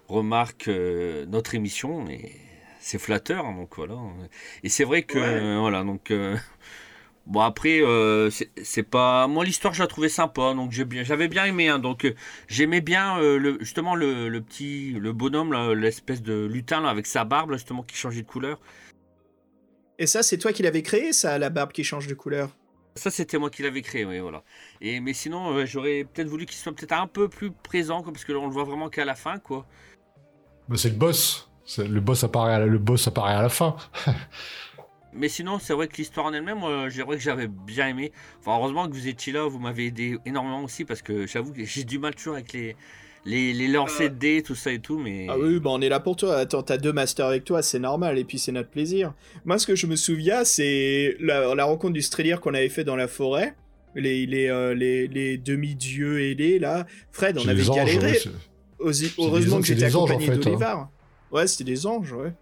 remarque euh, notre émission c'est flatteur hein, donc voilà. Et c'est vrai que euh, voilà donc euh, bon après euh, c'est pas moi l'histoire je la trouvais sympa donc j'ai bien j'avais bien aimé hein, donc euh, j'aimais bien euh, le, justement le, le petit le bonhomme là, l'espèce de lutin là, avec sa barbe là, justement qui changeait de couleur. Et ça, c'est toi qui l'avais créé, ça, la barbe qui change de couleur? Ça, c'était moi qui l'avais créé, oui, voilà. Et, mais sinon, euh, j'aurais peut-être voulu qu'il soit peut-être un peu plus présent, quoi, parce que là, on le voit vraiment qu'à la fin, quoi. Bah, c'est le boss. Le boss apparaît, à la- le boss apparaît à la fin. Mais sinon, c'est vrai que l'histoire en elle-même, moi, c'est vrai que j'avais bien aimé. Enfin, heureusement que vous étiez là, vous m'avez aidé énormément aussi parce que j'avoue que j'ai du mal toujours avec les, les, les lancers de dés, tout ça et tout. Mais Ah oui, bah on est là pour toi. Attends, t'as deux masters avec toi, c'est normal, et puis c'est notre plaisir. Moi, ce que je me souviens, c'est la, la rencontre du Strelier qu'on avait fait dans la forêt. Les, les, euh, les, les demi-dieux ailés, là. Fred, on avait anges, galéré. des Heureusement anges- que j'étais anges, en accompagné fait, hein. Ouais, c'était des anges, ouais.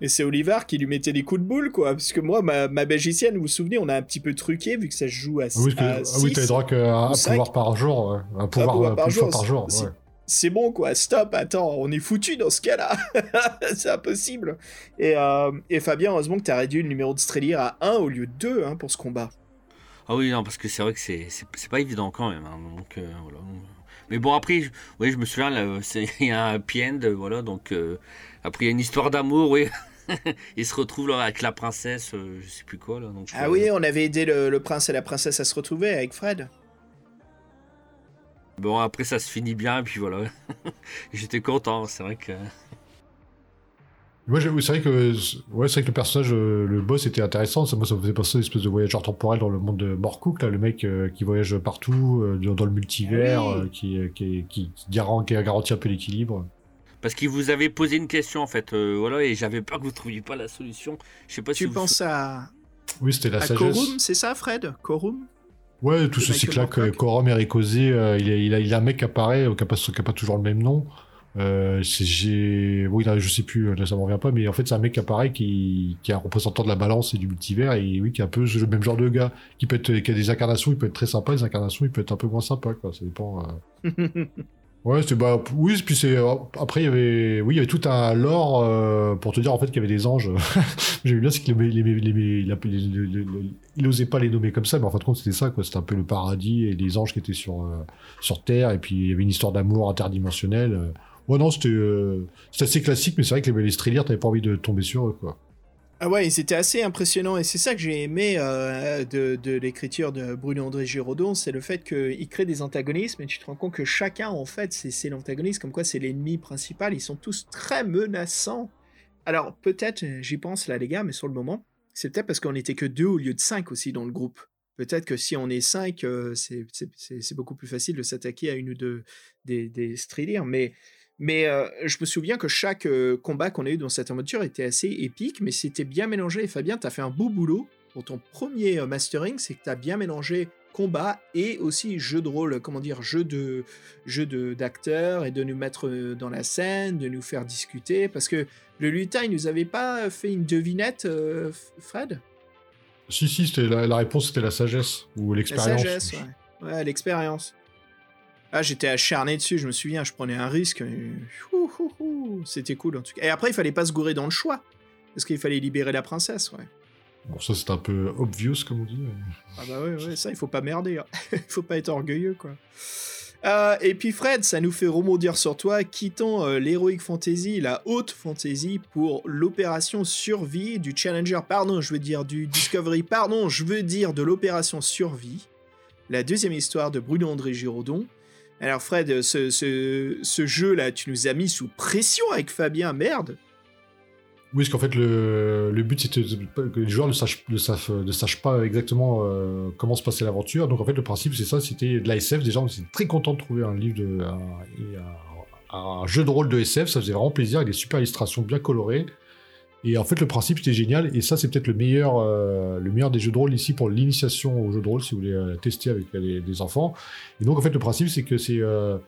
Et c'est Olivar qui lui mettait des coups de boule, quoi. Parce que moi, ma, ma magicienne, vous vous souvenez, on a un petit peu truqué, vu que ça se joue à, Ah oui, que- à ah oui, t'as le droit qu'à un pouvoir par jour, ouais. un pouvoir, pouvoir euh, par jour, par jour. c'est- ouais. c'est bon quoi, stop, attends, on est foutu dans ce cas-là. c'est impossible. Et, euh, et Fabien, heureusement que t'as réduit le numéro de Strelier à 1 au lieu de 2 hein, pour ce combat. Ah oui, non, parce que c'est vrai que c'est c'est c'est pas évident quand même. hein, donc, euh, voilà. Mais bon, après, je, oui, je me souviens, c'est- il y a un happy end, voilà. Donc, euh, après, il y a une histoire d'amour, oui. il se retrouve là, avec la princesse, euh, je sais plus quoi, là. Donc, Ah euh, oui, on avait aidé le, le prince et la princesse à se retrouver avec Fred. Bon, après, ça se finit bien, et puis voilà. J'étais content, c'est vrai que. Moi, c'est vrai que, ouais, c'est vrai que le personnage, euh, le boss était intéressant. Ça, moi, ça me faisait penser à une espèce de voyageur temporel dans le monde de Morcook, là, le mec euh, qui voyage partout, euh, dans dans le multivers, Ah oui. euh, qui, qui, qui, qui, garan- qui a garanti un peu l'équilibre. Parce qu'il vous avait posé une question, en fait, euh, voilà, et j'avais peur que vous trouviez pas la solution. Je sais pas si Tu vous- penses à, Oui, c'était la à sagesse. Korum, c'est ça Fred? Korum Ouais, tout ce cycle-là. Corum et Ricosé, euh, il, a, il, a, il a un mec qui apparaît, qui n'a pas, qui a pas toujours le même nom. Euh, j'ai oui là, je sais plus là ça m'en revient pas mais en fait c'est un mec qui apparaît qui, qui est un représentant de la balance et du multivers et oui qui est un peu le même genre de gars qui peut être qui a des incarnations il peut être très sympa des incarnations il peut être un peu moins sympa quoi ça dépend euh. ouais c'est bah oui puis c'est euh, après il y avait oui il y avait tout un lore euh, pour te dire en fait qu'il y avait des anges j'aimais bien c'est qu'il les, il, osait pas les nommer comme ça mais en fin de compte c'était ça quoi c'était un peu le paradis et les anges qui étaient sur euh, sur terre et puis il y avait une histoire d'amour interdimensionnelle euh. Ouais non c'était euh, c'était assez classique mais c'est vrai que les, les t'avais pas envie de tomber sur eux quoi Ah ouais, c'était assez impressionnant et c'est ça que j'ai aimé euh, de, l'écriture de Bruno André Giraudon, c'est le fait qu'il crée des antagonismes et tu te rends compte que chacun en fait c'est l'antagoniste, comme quoi c'est l'ennemi principal, ils sont tous très menaçants. Alors peut-être, j'y pense là les gars, mais sur le moment, c'est peut-être parce qu'on n'était que deux au lieu de cinq aussi dans le groupe. Peut-être que si on est cinq, euh, c'est- beaucoup plus facile de s'attaquer à une ou deux des, des mais mais euh, je me souviens que chaque euh, combat qu'on a eu dans cette aventure était assez épique, mais c'était bien mélangé. Et Fabien, tu as fait un beau boulot pour ton premier euh, mastering, c'est que tu as bien mélangé combat et aussi jeu de rôle, comment dire, jeu de jeu de d'acteurs et de nous mettre dans la scène, de nous faire discuter, parce que le lutin, il nous avait pas fait une devinette, Fred? Si si c'était la, la réponse c'était la sagesse ou La l'expérience sagesse, ouais. Ouais, l'expérience. Ah, j'étais acharné dessus, je me souviens, je prenais un risque. C'était cool en tout cas. Et après, il fallait pas se gourer dans le choix. Parce qu'il fallait libérer la princesse, ouais. bon ça c'est un peu obvious comme on dit Ah bah ouais, ouais, ça, il faut pas merder. hein. il faut pas être orgueilleux, quoi. Euh, et puis Fred, ça nous fait rebondir sur toi, quittant euh, l'Heroic Fantasy, la haute fantasy, pour l'opération survie du Challenger, pardon, je veux dire du Discovery, pardon, je veux dire de l'opération survie, la deuxième histoire de Bruno André Giraudon. Alors Fred, ce, ce, jeu-là, tu nous as mis sous pression avec Fabien, merde Oui, parce qu'en fait, le, le but, de- que les joueurs ne sachent, ne sachent pas exactement euh, comment se passait l'aventure. Donc, en fait, le principe, c'est ça, c'était de la SF. Déjà, on était très content de trouver un livre, de, un- un jeu de rôle de SF. Ça faisait vraiment plaisir, avec des super illustrations bien colorées. Et en fait, le principe, c'était génial. Et ça, c'est peut-être le meilleur, euh, le meilleur des jeux de rôle ici pour l'initiation au jeu de rôle, si vous voulez euh, tester avec des enfants. Et donc, en fait, le principe, c'est que c'est... euh,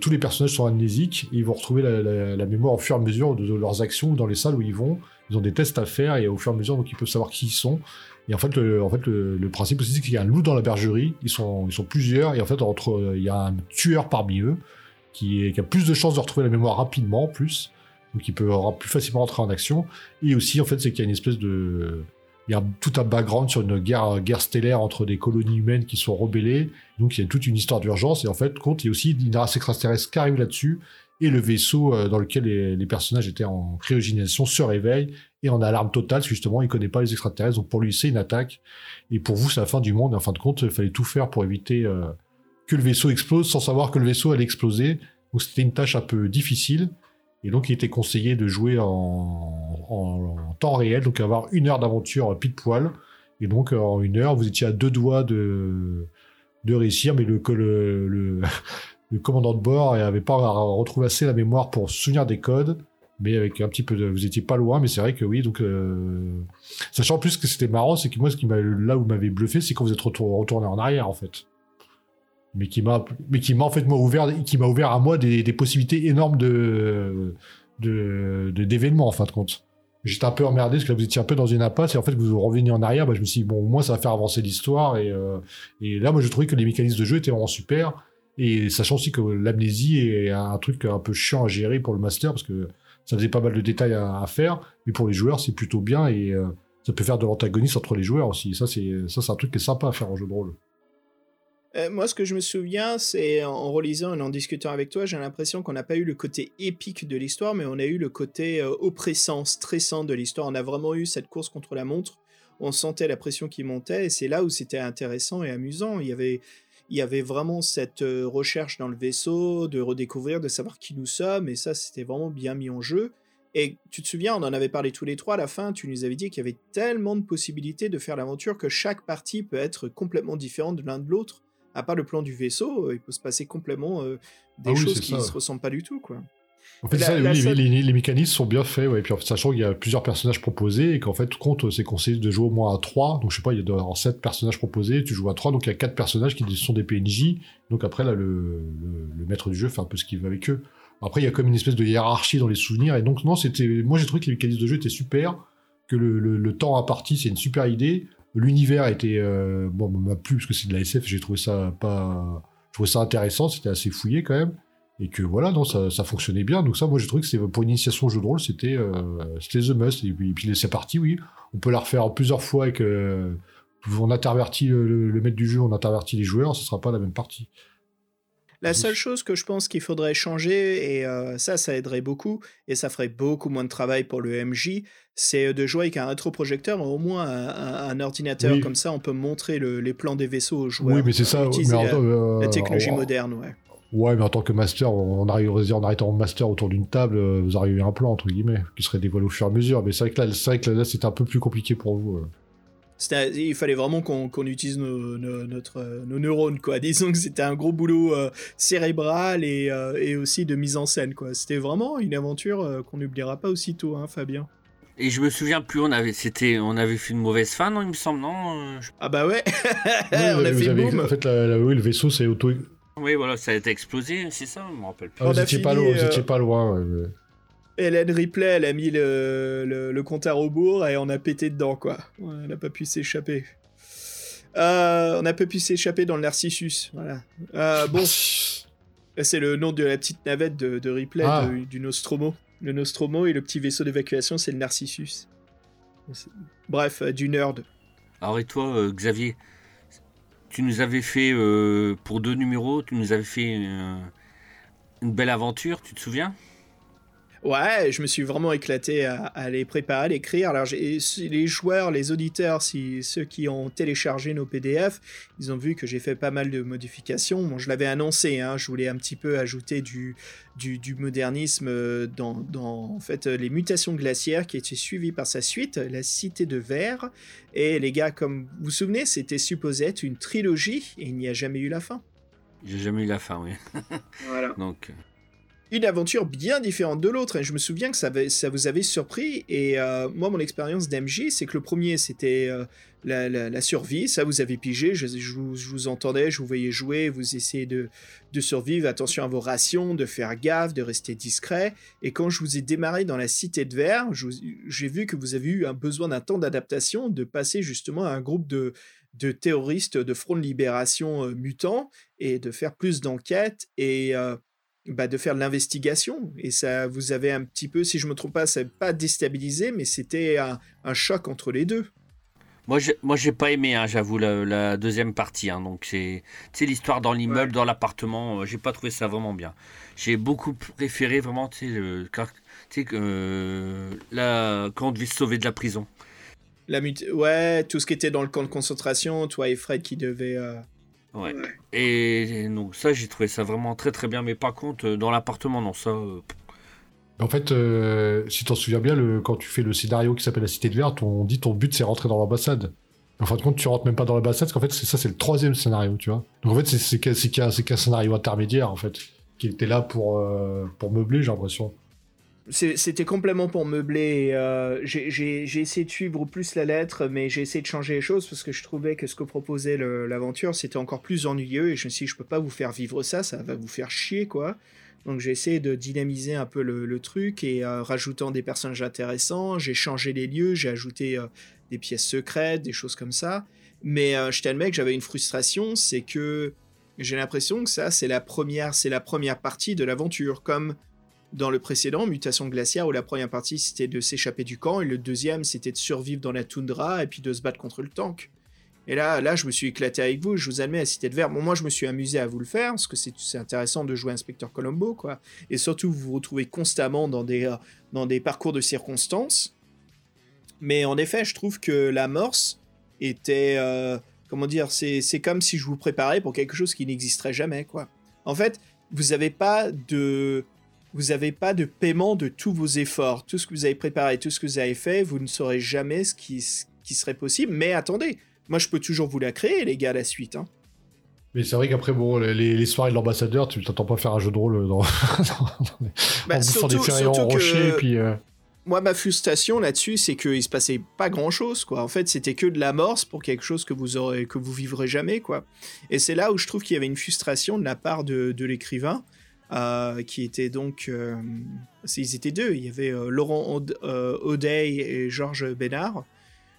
tous les personnages sont amnésiques et ils vont retrouver la, mémoire au fur et à mesure de, leurs actions dans les salles où ils vont. Ils ont des tests à faire et au fur et à mesure, ils peuvent savoir qui ils sont. Et en fait, le, en fait, le, principe aussi, c'est qu'il y a un loup dans la bergerie. Ils sont, ils sont plusieurs et en fait, entre, il y a un tueur parmi eux qui, qui a plus de chances de retrouver la mémoire rapidement, en plus. Donc, il peut plus facilement entrer en action. Et aussi, en fait, c'est qu'il y a une espèce de, il y a tout un background sur une guerre, guerre stellaire entre des colonies humaines qui sont rebellées. Donc il y a toute une histoire d'urgence. Et en fait, compte, il y a aussi une race extraterrestre qui arrive là-dessus. Et le vaisseau euh, dans lequel les, personnages étaient en cryogénisation se réveille et en alarme totale, justement, il connaît pas les extraterrestres. Donc pour lui, c'est une attaque. Et pour vous, c'est la fin du monde. En fin de compte, il fallait tout faire pour éviter euh, que le vaisseau explose sans savoir que le vaisseau allait exploser. Donc c'était une tâche un peu difficile. Et donc, il était conseillé de jouer en, temps réel, donc avoir une heure d'aventure pile poil. Et donc, en une heure, vous étiez à deux doigts de, réussir, mais le, commandant de bord n'avait pas retrouvé assez la mémoire pour se souvenir des codes. Mais avec un petit peu de. Vous étiez pas loin, mais c'est vrai que oui, donc. euh, Sachant plus que c'était marrant, c'est que moi, ce qui là où m'avez bluffé, c'est quand vous êtes retour- retourné en arrière, en fait. Mais qui m'a, mais qui m'a en fait m'a ouvert, qui m'a ouvert à moi des, possibilités énormes de, de, d'événements, en fin de compte. J'étais un peu emmerdé parce que là, vous étiez un peu dans une impasse et en fait, vous reveniez en arrière. Bah, je me suis dit, bon, moins, ça va faire avancer l'histoire. Et, euh, et là, moi, je trouvais que les mécanismes de jeu étaient vraiment super. Et sachant aussi que l'amnésie est un truc un peu chiant à gérer pour le master parce que ça faisait pas mal de détails à, faire. Mais pour les joueurs, c'est plutôt bien et euh, ça peut faire de l'antagonisme entre les joueurs aussi. Ça, ça, c'est un truc qui est sympa à faire en jeu de rôle. Euh, moi, ce que je me souviens, c'est en- relisant et en discutant avec toi, j'ai l'impression qu'on n'a pas eu le côté épique de l'histoire, mais on a eu le côté euh, oppressant, stressant de l'histoire. On a vraiment eu cette course contre la montre. On sentait la pression qui montait, et c'est là où c'était intéressant et amusant. Il y avait, il y avait vraiment cette euh, recherche dans le vaisseau, de redécouvrir, de savoir qui nous sommes, et ça, c'était vraiment bien mis en jeu. Et tu te souviens, on en avait parlé tous les trois à la fin, tu nous avais dit qu'il y avait tellement de possibilités de faire l'aventure que chaque partie peut être complètement différente de l'un de l'autre à part le plan du vaisseau, euh, il peut se passer complètement euh, des Ah oui, choses qui ne se ressemblent pas du tout, quoi. En fait, La- ça, la oui, les, seule- les- les mécanismes sont bien faits, ouais. Et puis, en fait, sachant qu'il y a plusieurs personnages proposés et qu'en fait, tout compte, c'est conseillé de jouer au moins à 3. Donc, je sais pas, il y a avoir 7 personnages proposés, tu joues à 3, donc il y a 4 personnages qui sont des PNJ. Donc, après, là, le, le- le maître du jeu fait un peu ce qu'il veut avec eux. Après, il y a comme une espèce de hiérarchie dans les souvenirs. Et donc, non, c'était. Moi, j'ai trouvé que les mécanismes de jeu étaient super, que le, le- le temps imparti, c'est une super idée. L'univers était. euh, bon, m'a plu parce que c'est de la SF, j'ai trouvé ça pas. Je ça intéressant, c'était assez fouillé quand même et que voilà, non, ça, ça fonctionnait bien. Donc ça, moi, j'ai trouvé que pour une initiation au jeu de rôle, c'était euh, c'était the must. Et puis, puis c'est parti, oui. On peut la refaire plusieurs fois avec. euh, on intervertit le, le- le maître du jeu, on intervertit les joueurs, ce sera pas la même partie. La seule chose que je pense qu'il faudrait changer, et euh, ça, ça aiderait beaucoup, et ça ferait beaucoup moins de travail pour le MJ, c'est de jouer avec un rétroprojecteur, au moins un, un- un ordinateur, Oui. comme ça on peut montrer le- les plans des vaisseaux aux joueurs. oui, mais c'est ça. Mais la, euh, la technologie moderne, ouais. Ouais, mais en tant que master, on arrive, en arrêtant en master autour d'une table, euh, vous arrivez à un plan entre guillemets qui serait dévoilé au fur et à mesure. Mais c'est vrai que là, c'est un peu plus compliqué pour vous. Il fallait vraiment qu'on utilise nos, nos- notre, nos neurones, quoi. Disons que c'était un gros boulot euh, cérébral et, euh, et aussi de mise en scène, quoi. C'était vraiment une aventure euh, qu'on n'oubliera pas aussitôt, hein, Fabien. Et je me souviens plus, on avait, c'était, on avait fait une mauvaise fin, non, il me semble, non je- Ah bah ouais, Oui, on a fait boum. En fait, la- la- oui, le vaisseau, c'est auto. Oui, voilà, ça a été explosé, c'est ça, je me rappelle plus. Ah, vous On a étiez pas euh, pas loin. ouais, ouais. Hélène Ripley, elle a mis le, le, le compte à rebours et on a pété dedans, quoi. On n'a pas pu s'échapper. Euh, on n'a pas pu s'échapper dans le Narcissus, voilà. Euh, bon, c'est le nom de la petite navette de, de Ripley, Ah. de- du Nostromo. Le Nostromo et le petit vaisseau d'évacuation, c'est le Narcissus. Bref, euh, du nerd. Alors et toi, euh, Xavier, tu nous avais fait, euh, pour deux numéros, tu nous avais fait euh, une belle aventure, tu te souviens? Ouais, je me suis vraiment éclaté à, à les préparer, à l'écrire. Alors, les joueurs, les auditeurs, si, ceux qui ont téléchargé nos PDF, ils ont vu que j'ai fait pas mal de modifications. Bon, je l'avais annoncé, hein, je voulais un petit peu ajouter du, du, du modernisme euh, dans, dans en fait, euh, les mutations glaciaires qui étaient suivies par sa suite, La Cité de Verre. Et les gars, comme vous vous souvenez, c'était supposé être une trilogie et il n'y a jamais eu la fin. J'ai jamais eu la fin, oui. Voilà. Donc, euh, une aventure bien différente de l'autre. Et je me souviens que ça, vous avait surpris. Et euh, moi, mon expérience d'MJ, c'est que le premier, c'était euh, la, survie. Ça, vous avez pigé. Je, vous, entendais, je vous voyais jouer. Vous essayez de, survivre. Attention à vos rations, de faire gaffe, de rester discret. Et quand je vous ai démarré dans la cité de verre, j'ai vu que vous avez eu un besoin d'un temps d'adaptation, de passer justement à un groupe de, terroristes de Front de Libération euh, mutants et de faire plus d'enquêtes. Et. Bah, de faire de l'investigation. Et ça vous avez un petit peu, si je me trompe pas, ça pas déstabilisé, mais c'était un, un choc entre les deux. moi, j'ai, moi, j'ai pas aimé, hein, j'avoue, la, la deuxième partie. hein. donc, c'est, l'histoire dans l'immeuble, dans l'appartement, euh, j'ai pas trouvé ça vraiment bien. J'ai beaucoup préféré vraiment, tu sais, le, quand- euh, la, quand on devait se sauver de la prison. La mut- ouais, tout ce qui était dans le camp de concentration, toi et Fred qui devaient. euh, Ouais. Et, donc, ça, j'ai trouvé ça vraiment très très bien. Mais par contre, euh, dans l'appartement, non, ça. euh, En fait, euh, si t'en souviens bien, le, quand tu fais le scénario qui s'appelle La Cité de Verre, on dit ton but c'est rentrer dans l'ambassade. En fin de compte, tu rentres même pas dans l'ambassade, parce qu'en fait, c'est ça, c'est le troisième scénario, tu vois. Donc en fait, c'est- qu'un scénario intermédiaire, en fait, qui était là pour, euh, pour meubler, j'ai l'impression. C'était complètement pour meubler. euh, j'ai- essayé de suivre plus la lettre, mais j'ai essayé de changer les choses parce que je trouvais que ce que proposait le- l'aventure, c'était encore plus ennuyeux. Et je me suis dit, je peux pas vous faire vivre ça, ça va vous faire chier, quoi. Donc j'ai essayé de dynamiser un peu le, le truc et euh, rajoutant des personnages intéressants. J'ai changé les lieux, j'ai ajouté euh, des pièces secrètes, des choses comme ça. Mais je t'admets que j'avais une frustration, c'est que j'ai l'impression que ça, c'est la première, c'est la première partie de l'aventure, comme dans le précédent, Mutation glaciaire, où la première partie c'était de s'échapper du camp, et le deuxième c'était de survivre dans la toundra et puis de se battre contre le tank. Et là, là, je me suis éclaté avec vous, je vous admets, à Cité de Verre. Bon, moi, je me suis amusé à vous le faire, parce que c'est intéressant de jouer Inspecteur Colombo, quoi. Et surtout, vous vous retrouvez constamment dans des, euh, dans des parcours de circonstances. Mais en effet, je trouve que l'amorce était. euh, comment dire c'est comme si je vous préparais pour quelque chose qui n'existerait jamais, quoi. En fait, vous n'avez pas de. Vous n'avez pas de paiement de tous vos efforts. Tout ce que vous avez préparé, tout ce que vous avez fait, vous ne saurez jamais ce qui, ce qui serait possible. Mais attendez, moi je peux toujours vous la créer, les gars, la suite. Hein. Mais c'est vrai qu'après, bon, les, les soirées de l'ambassadeur, tu t'attends pas faire un jeu de rôle dans, dans, Bah, en surtout- des en rocher, puis... euh, Moi, ma frustration là-dessus, c'est qu'il se passait pas grand-chose, quoi. En fait, c'était que de l'amorce pour quelque chose que vous aurez, que vous vivrez jamais, quoi. Et c'est là où je trouve qu'il y avait une frustration de la part de, de l'écrivain, euh, qui était donc, euh, ils étaient deux. Il y avait euh, Laurent Audet et Georges Bénard.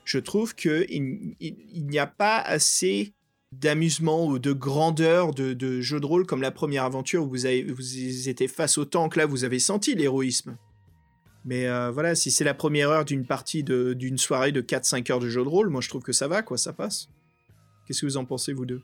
Je trouve que il, n'y a pas assez d'amusement ou de grandeur de, jeu de rôle comme la première aventure où vous, avez, vous étiez face au tank. Là, vous avez senti l'héroïsme. Mais voilà, si c'est la première heure d'une partie d'une soirée de 4-5 heures de jeu de rôle, moi je trouve que ça va, quoi, ça passe. Qu'est-ce que vous en pensez, vous deux?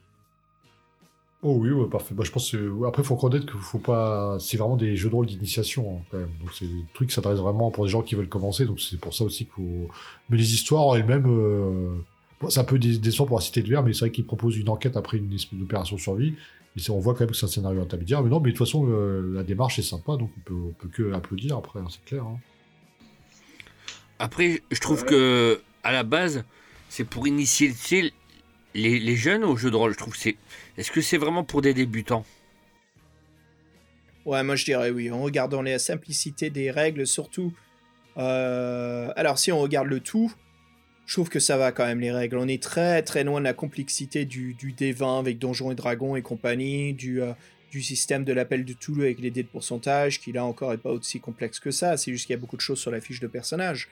Oh oui, ouais, parfait. Bah, je pense que... Après, il faut reconnaître faut pas... C'est vraiment des jeux de rôle d'initiation, hein, quand même. Donc, c'est des trucs qui s'adressent vraiment pour des gens qui veulent commencer. Donc, c'est pour ça aussi qu'il faut... Mais les histoires en elles-mêmes... Euh... bon, c'est un peu dé- décevant pour la Cité de Verre, mais c'est vrai qu'ils proposent une enquête après une espèce d'opération survie. Et on voit quand même que c'est un scénario intermédiaire. Mais non, mais de toute façon, euh, la démarche est sympa, donc on peut, on peut que applaudir après, hein, c'est clair. hein. Après, je trouve que à la base, c'est pour initier les, jeunes au jeu de rôle. Je trouve c'est. Est-ce que c'est vraiment pour des débutants? Ouais, moi je dirais oui, en regardant la simplicité des règles, surtout. euh, Alors, si on regarde le tout, je trouve que ça va quand même, les règles. On est très très loin de la complexité du, du D20 avec Donjons et Dragons et compagnie, du, euh, du système de l'appel de Toulouse avec les dés de pourcentage, qui là encore est pas aussi complexe que ça. C'est juste qu'il y a beaucoup de choses sur la fiche de personnage.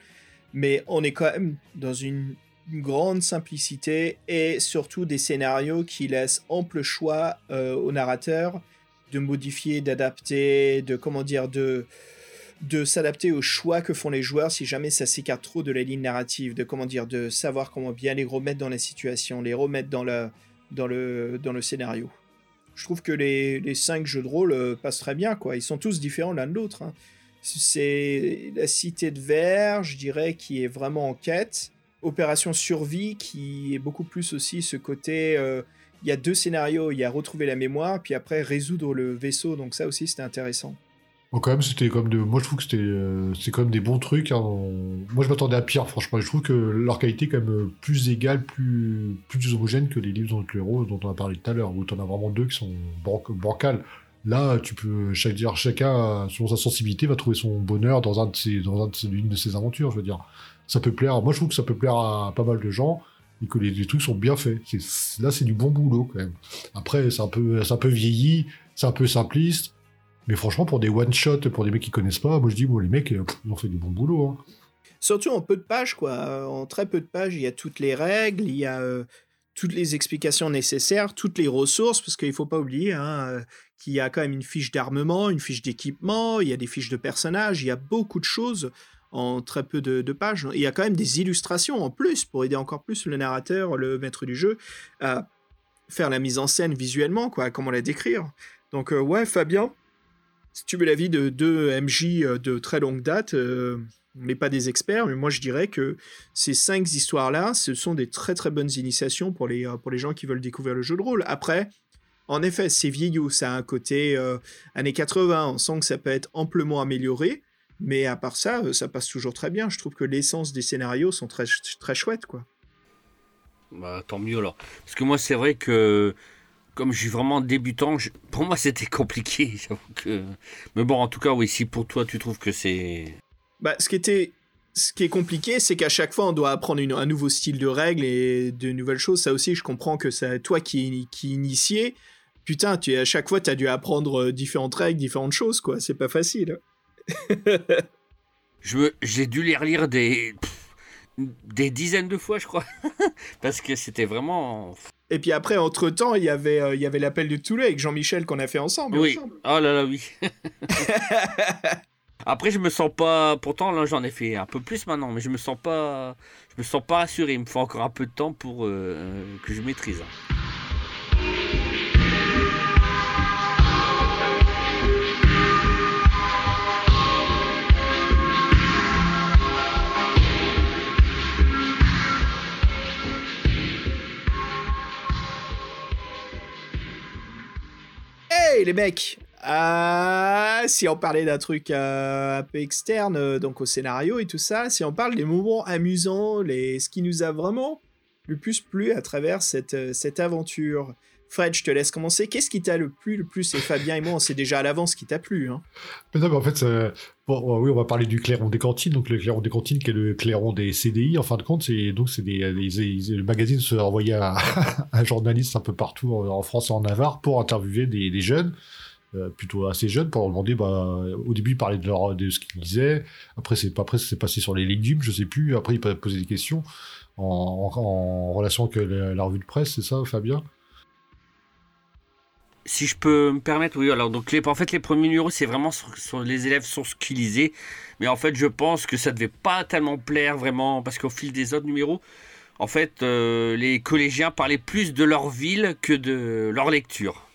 Mais on est quand même dans une, une grande simplicité et surtout des scénarios qui laissent ample choix euh, au narrateur de modifier, d'adapter, de comment dire, de de s'adapter aux choix que font les joueurs si jamais ça s'écarte trop de la ligne narrative, de comment dire, de savoir comment bien les remettre dans la situation, les remettre dans le dans le dans le scénario. Je trouve que les, les cinq jeux de rôle euh, passent très bien, quoi. Ils sont tous différents l'un de l'autre. hein. C'est la cité de verre, je dirais, qui est vraiment en quête. Opération survie, qui est beaucoup plus aussi ce côté. euh, il y a deux scénarios, il y a retrouver la mémoire, puis après résoudre le vaisseau. Donc ça aussi, c'était intéressant. Bon, quand même, c'était comme de. Moi, je trouve que c'était, euh, c'est quand même des bons trucs. hein. Moi, je m'attendais à pire, franchement. Je trouve que leur qualité est quand même plus égale, plus, plus homogène que les livres dont le héros dont on a parlé tout à l'heure, où t'en as vraiment deux qui sont ban- bancales. Là, tu peux, chaque, dire, chacun, selon sa sensibilité, va trouver son bonheur dans un de ses, dans un de ses- de ses aventures. Je veux dire, ça peut plaire. Moi, je trouve que ça peut plaire à pas mal de gens et que les, trucs sont bien faits. Là, c'est du bon boulot quand même. Après, c'est un peu, un peu vieilli, c'est un peu simpliste. Mais franchement, pour des one-shot, pour des mecs qui connaissent pas, moi je dis, bon, les mecs, ils ont fait du bon boulot. Hein. Surtout en peu de pages, quoi. Euh, En très peu de pages, il y a toutes les règles, il y a euh, toutes les explications nécessaires, toutes les ressources, parce qu'il faut pas oublier hein, euh, qu'il y a quand même une fiche d'armement, une fiche d'équipement, il y a des fiches de personnages, il y a beaucoup de choses en très peu de, pages. Il y a quand même des illustrations en plus pour aider encore plus le narrateur, le maître du jeu, à faire la mise en scène visuellement, quoi, comment la décrire. Donc euh, ouais, Fabien, si tu veux l'avis de deux MJ euh, de très longue date, euh, on n'est pas des experts, mais moi je dirais que ces cinq histoires-là, ce sont des très très bonnes initiations pour les, euh, pour les gens qui veulent découvrir le jeu de rôle. Après, en effet, c'est vieillot, ça a un côté euh, années 80, on sent que ça peut être amplement amélioré, Mais à part ça, euh, ça passe toujours très bien. Je trouve que l'essence des scénarios sont très, très chouettes, quoi. Bah, tant mieux alors. Parce que moi, c'est vrai que comme je suis vraiment débutant, je- pour moi, c'était compliqué. que... Mais bon, en tout cas, oui, si pour toi, tu trouves que c'est. Bah, ce qui était, ce qui est compliqué, c'est qu'à chaque fois, on doit apprendre une- un nouveau style de règles et de nouvelles choses. Ça aussi, je comprends que ça, toi qui, qui initié, putain, tu à chaque fois, t'as dû apprendre euh, différentes règles, différentes choses, quoi. C'est pas facile. Je me... J'ai dû les relire des. pff, des dizaines de fois, je crois. Parce que c'était vraiment. Et puis après, entre temps, il y avait, euh, il y avait l'appel de Toulouse avec Jean-Michel qu'on a fait ensemble. Oui. Oh là là, oui. Après, je me sens pas. Pourtant, là, j'en ai fait un peu plus maintenant, mais je me sens pas. Je me sens pas rassuré. Il me faut encore un peu de temps pour euh, que je maîtrise. Les mecs Ah, Si on parlait d'un truc euh, un peu externe, euh, donc au scénario et tout ça, si on parle des moments amusants, les... ce qui nous a vraiment le plus plu à travers cette, euh, cette aventure. Fred, je te laisse commencer. Qu'est-ce qui t'a le plus, le plus? Et Fabien et moi, on sait déjà à l'avance ce qui t'a plu. Hein. Mais non, mais en fait, euh, oui, on va parler du clairon des cantines. Donc, le clairon des cantines, qui est le clairon des CDI, en fin de compte, c'est donc c'est des, les- le magazine se envoyait à un journaliste un peu partout en en France et en Navarre pour interviewer des, jeunes, euh, plutôt assez jeunes, pour leur demander. Bah, au début, ils de, leur, de ce qu'ils lisaient. Après, c'est après, c'est passé sur les légumes, je sais plus. Après, ils posaient des questions en, en- relation avec la revue de presse, c'est ça, Fabien? Si je peux me permettre, oui. Alors, donc, les, en fait, les premiers numéros, c'est vraiment sur, les élèves sur ce qu'ils lisaient. Mais en fait, je pense que ça devait pas tellement plaire vraiment, parce qu'au fil des autres numéros, en fait, euh, les collégiens parlaient plus de leur ville que de leur lecture.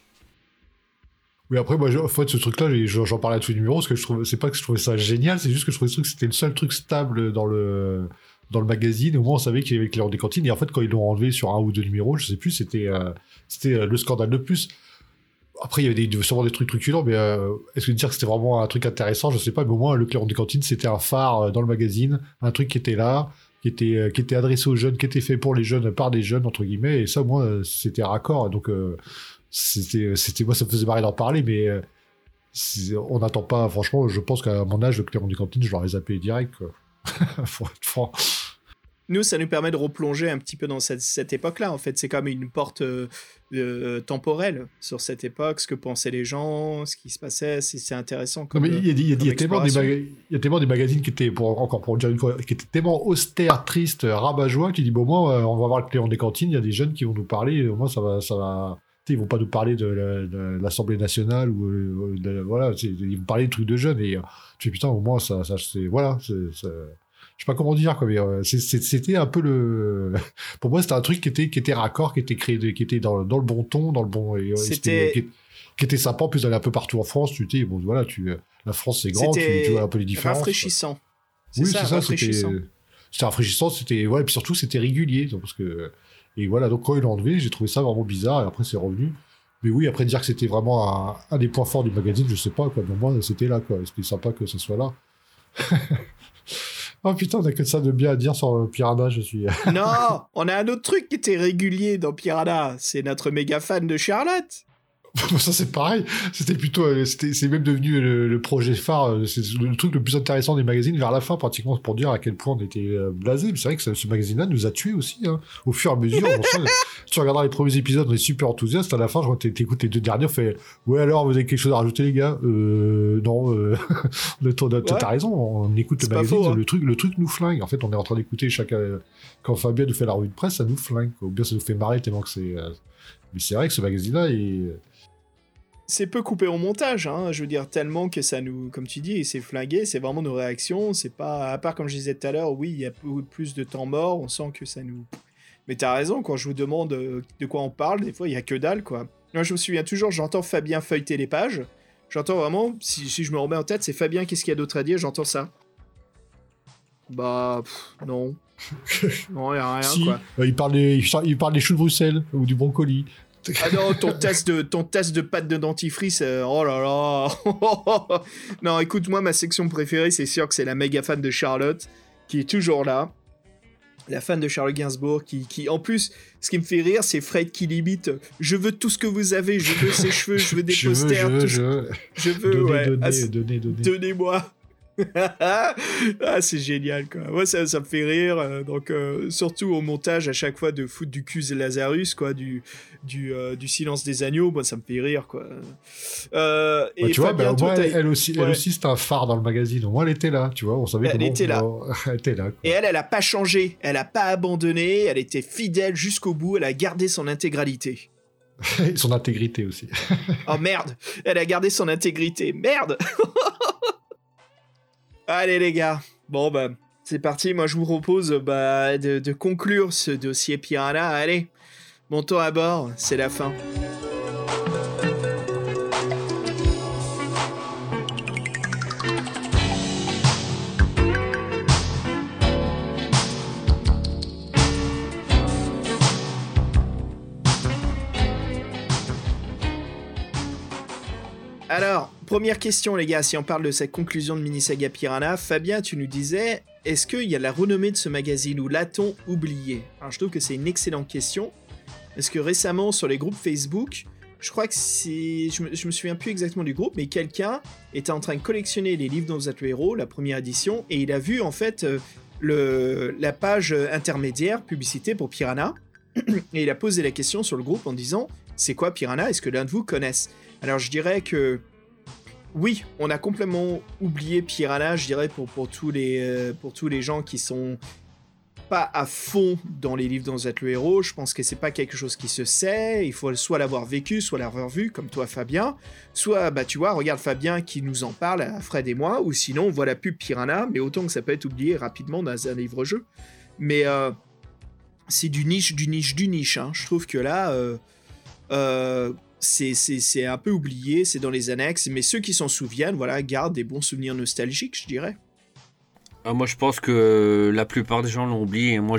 Oui, après, moi, en fait, ce truc-là, j'en parlais à tous les numéros, parce que je trouve, c'est pas que je trouvais ça génial, c'est juste que je trouvais truc, c'était le seul truc stable dans le, dans le magazine. Au moins, on savait qu'il y avait Claire des cantines. Et en fait, quand ils l'ont enlevé sur un ou deux numéros, je sais plus, c'était, euh, c'était euh, le scandale de plus. Après, il y avait des, sûrement des trucs truculents, mais euh, est-ce que dire que c'était vraiment un truc intéressant, je sais pas, mais au moins, le Clairon des cantines, c'était un phare euh, dans le magazine, un truc qui était là, qui était, euh, qui était adressé aux jeunes, qui était fait pour les jeunes, par des jeunes, entre guillemets, et ça, moi, c'était raccord. Donc, c'était, moi, ça me faisait marrer d'en parler, mais on n'attend pas, franchement, je pense qu'à mon âge, le Clairon des cantines, je l'aurais zappé direct, quoi. Faut être franc. Nous, ça nous permet de replonger un petit peu dans cette, cette époque-là. En fait, c'est comme une porte euh, euh, temporelle sur cette époque, ce que pensaient les gens, ce qui se passait. C'est c'est intéressant. Non, mais il y a, il y a- il y a comme tellement des il y a tellement des magazines qui étaient, pour, encore pour dire une fois, qui étaient tellement austères, tristes, rabat-joie, que tu dis, bon, moi, euh, on va voir le Cléon des cantines, il y a des jeunes qui vont nous parler, au moins, ça va, ça va, ils vont pas nous parler de la- de l'Assemblée nationale ou, de- voilà, ils vont parler de trucs de jeunes, et tu fais, putain, au moins, ça, ça c'est, voilà, c'est- je sais pas comment dire, quoi, mais euh, c'était un peu le, pour moi, c'était un truc qui était, qui était raccord, qui était créé, qui était dans, dans le bon ton, dans le bon, et, C'était- qui, qui était sympa, en plus d'aller un peu partout en France, tu sais, bon, voilà, tu, la France, c'est grand, tu, vois un peu les différences. rafraîchissant. Oui, c'est ça, c'était rafraîchissant. c'était rafraîchissant, c'était ouais, et puis surtout c'était régulier donc, parce que et voilà, donc quand ils l'ont enlevé, j'ai trouvé ça vraiment bizarre et après c'est revenu. Mais oui, après dire que c'était vraiment un, un des points forts du magazine, je sais pas quoi, mais moi c'était là quoi, c'était sympa que ce soit là. oh putain, on a que ça de bien à dire sur euh, Piranha, je suis. non, on a un autre truc qui était régulier dans Piranha. C'est notre méga fan de Charlotte. ça c'est pareil, c'était plutôt, euh, c'était, c'est même devenu le, le projet phare, euh, c'est le truc le plus intéressant des magazines vers la fin pratiquement pour dire à quel point on était euh, blasé. Mais c'est vrai que ce, ce magazine-là nous a tués aussi, hein, au fur et à mesure. si tu regardes les premiers épisodes, on est super enthousiaste. À la fin, je t'écoutes les deux derniers, on fait, ouais alors vous avez quelque chose à rajouter les gars? Euh, non, euh, t'as, Ouais. raison, on écoute le magazine, faux, hein. le truc, le truc nous flingue. En fait, on est en train d'écouter chaque, quand Fabien nous fait la revue de presse, ça nous flingue. Ou bien ça nous fait marrer tellement que c'est. euh, Mais c'est vrai que ce magazine-là est. C'est peu coupé au montage, hein, je veux dire, tellement que ça nous, comme tu dis, c'est flingué, c'est vraiment nos réactions, c'est pas, à part comme je disais tout à l'heure, oui, il y a plus de temps mort, on sent que ça nous... Mais t'as raison, quand je vous demande euh, de quoi on parle, des fois, il y a que dalle, quoi. Moi, je me souviens toujours, j'entends Fabien feuilleter les pages, j'entends vraiment, si, si je me remets en tête, c'est Fabien, qu'est-ce qu'il y a d'autre à dire, j'entends ça. Bah, pff, non. non, il y a rien, si, quoi. euh, il, parle des, il, parle des choux de Bruxelles ou du broncoli. Ah non, ton tasse de, ton tasse de pâte de dentifrice, euh, oh là là. non, écoute, moi, ma section préférée, c'est sûr que c'est la méga fan de Charlotte, qui est toujours là. La fan de Charlotte Gainsbourg, qui, qui, en plus, ce qui me fait rire, c'est Fred qui limite Je veux tout ce que vous avez, je veux ses cheveux, je veux des je veux, posters, je veux, je veux. je veux, Donnez, ouais. donnez, Ah, c'est- donnez, donnez. Donnez-moi. ah, c'est génial, quoi. Moi, ça, ça me fait rire. euh, donc, euh, surtout au montage, à chaque fois, de foutre du et Lazarus, quoi, du, du, euh, du silence des agneaux, moi, ça me fait rire, quoi. Euh, et Bah, tu vois, Fabien, bah, moins, t'as- elle, elle aussi, elle Ouais. aussi c'était un phare dans le magazine. Au moins, elle était là, tu vois. On savait Elle était là. elle était là. quoi. Et elle, elle a pas changé, elle a pas abandonné, elle était fidèle jusqu'au bout, elle a gardé son intégralité. Son intégrité aussi. Oh merde, elle a gardé son intégrité, merde Allez les gars, bon bah c'est parti, moi je vous propose bah, de, conclure ce dossier Piranha, allez, montons à bord, c'est la fin. Alors, première question, les gars, si on parle de cette conclusion de Minisaga Piranha, Fabien, tu nous disais, est-ce qu'il y a la renommée de ce magazine ou l'a-t-on oublié? Alors, je trouve que c'est une excellente question. Parce que récemment, sur les groupes Facebook, je crois que c'est. Je me, me souviens plus exactement du groupe, mais quelqu'un était en train de collectionner les livres dont vous êtes le héros, la première édition, et il a vu en fait euh, la page intermédiaire, publicité pour Piranha, et il a posé la question sur le groupe en disant C'est quoi Piranha? Est-ce que l'un de vous connaisse? Alors je dirais que oui, on a complètement oublié Piranha, je dirais, pour, pour, tous les, euh, pour tous les gens qui sont pas à fond dans les livres dont vous le héros. Je pense que c'est pas quelque chose qui se sait. Il faut soit l'avoir vécu, soit l'avoir vu, comme toi Fabien. Soit, bah tu vois, regarde Fabien qui nous en parle à Fred et moi, ou sinon on voit la pub Piranha, mais autant que ça peut être oublié rapidement dans un livre-jeu. Mais euh, c'est du niche, du niche, du niche. hein. Je trouve que là, euh, euh, c'est- un peu oublié, c'est dans les annexes, mais ceux qui s'en souviennent, voilà, gardent des bons souvenirs nostalgiques, je dirais. Ah, moi, je pense que la plupart des gens l'ont oublié. Et moi,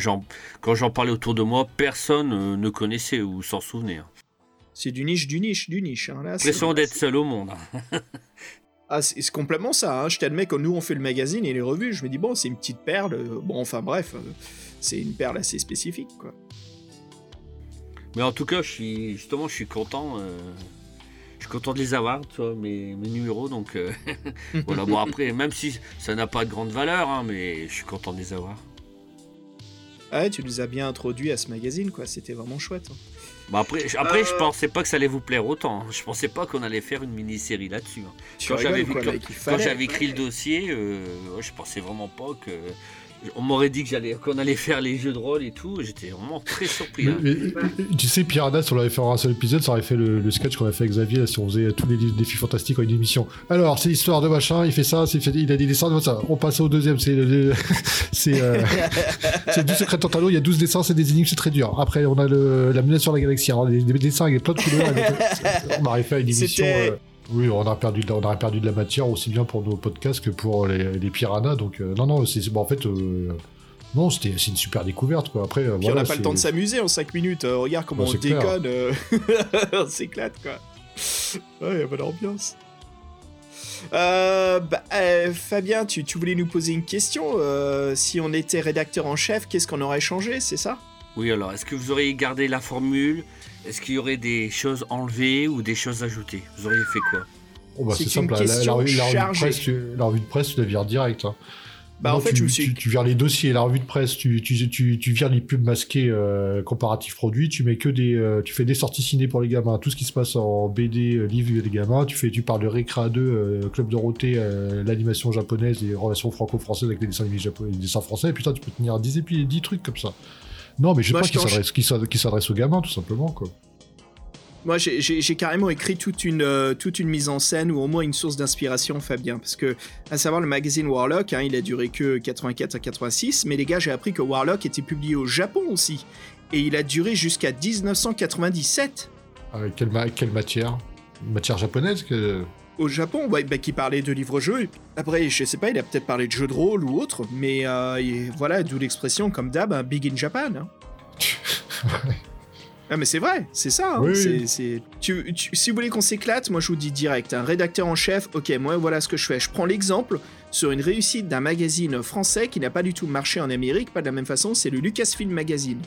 quand j'en parlais autour de moi, personne euh, ne connaissait ou s'en souvenait. C'est du niche, du niche, du niche. hein, L'impression d'être seul au monde. Ah, c'est c'est complètement ça. hein. Je t'admets, quand nous on fait le magazine et les revues, je me dis, bon, c'est une petite perle. euh, Bon, enfin bref, euh, c'est une perle assez spécifique, quoi. Mais en tout cas, je suis justement, je suis content. euh, je suis content de les avoir, tu vois, mes, mes numéros. Donc euh, voilà. Bon après, même si ça n'a pas de grande valeur, hein, mais je suis content de les avoir. Ah ouais, tu nous as bien introduit à ce magazine, quoi. C'était vraiment chouette. hein. Après, je- après, je Euh. pensais pas que ça allait vous plaire autant. hein. Je pensais pas qu'on allait faire une mini-série là-dessus. Quand j'avais écrit le dossier, euh, je pensais vraiment pas que. On m'aurait dit que j'allais, qu'on allait faire les jeux de rôle et tout. J'étais vraiment très surpris. Hein. mais- mais- tu sais, Piranha, si on l'avait fait en un seul épisode, ça aurait fait le, le sketch qu'on a fait avec Xavier, là, si on faisait tous les défis fantastiques en une émission. Alors, c'est l'histoire de machin, il fait ça, c'est il a des dessins, de ça. On passe au deuxième, c'est le- c'est euh, c'est du secret Tantalo, il y a 12 dessins, c'est des énigmes, c'est très dur. Après, on a le, la menace sur la galaxie, alors, des, des dessins avec plein de couleurs. on aurait fait une émission. Euh, oui, on a perdu, on aurait perdu de la matière aussi bien pour nos podcasts que pour les, les piranhas. Donc, euh, non, non, c'est bon, en fait, euh, non, c'était c'est une super découverte, quoi. Après, euh, voilà, on n'a pas le temps de s'amuser en 5 minutes. euh, regarde comment on déconne. on s'éclate, quoi. Ouais, y a bonne ambiance. Bah, Fabien, tu, tu voulais nous poser une question. si on était rédacteur en chef, qu'est-ce qu'on aurait changé, c'est ça? Oui, alors, est-ce que vous auriez gardé la formule? Est-ce qu'il y aurait des choses enlevées ou des choses ajoutées? Vous auriez fait quoi? Oh, bah, C'est simple, la, la, question la revue, la revue de presse, tu, la revue de presse, tu la vires direct. hein. Bah, Non, en fait, tu, je me suis. tu, tu vires les dossiers, la revue de presse, tu, tu, tu, tu vires les pubs masquées euh, comparatifs produits, tu mets que des, euh, tu fais des sorties ciné pour les gamins, tout ce qui se passe en BD, euh, livre les gamins, tu fais, tu parles de Récra 2, euh, Club Dorothée, euh, l'animation japonaise, les relations franco-françaises avec les dessins animés japonais, les dessins français, et putain, tu peux tenir 10 épis, 10 trucs comme ça. Non, mais je sais Moi, pas je qui s'adresse, qui s'adresse, aux gamins, tout simplement, quoi. Moi, j'ai- carrément écrit toute une, euh, toute une mise en scène ou au moins une source d'inspiration, Fabien. Parce que, à savoir, le magazine Warlock, hein, il a duré que 84 à 86. Mais les gars, j'ai appris que Warlock était publié au Japon aussi. Et il a duré jusqu'à 1997. Avec quelle, ma- quelle matière? Matière japonaise que... Au Japon, ouais, bah, qui parlait de livres-jeux. Après, je sais pas, il a peut-être parlé de jeux de rôle ou autre. Mais euh, et voilà, d'où l'expression, comme d'hab, un Big in Japan. hein. Ah mais c'est vrai, c'est ça. hein, Oui, c'est- oui. c'est- tu- tu- si vous voulez qu'on s'éclate, moi je vous dis direct, un rédacteur en chef, ok, moi voilà ce que je fais. Je prends l'exemple sur une réussite d'un magazine français qui n'a pas du tout marché en Amérique, pas de la même façon, c'est le Lucasfilm Magazine.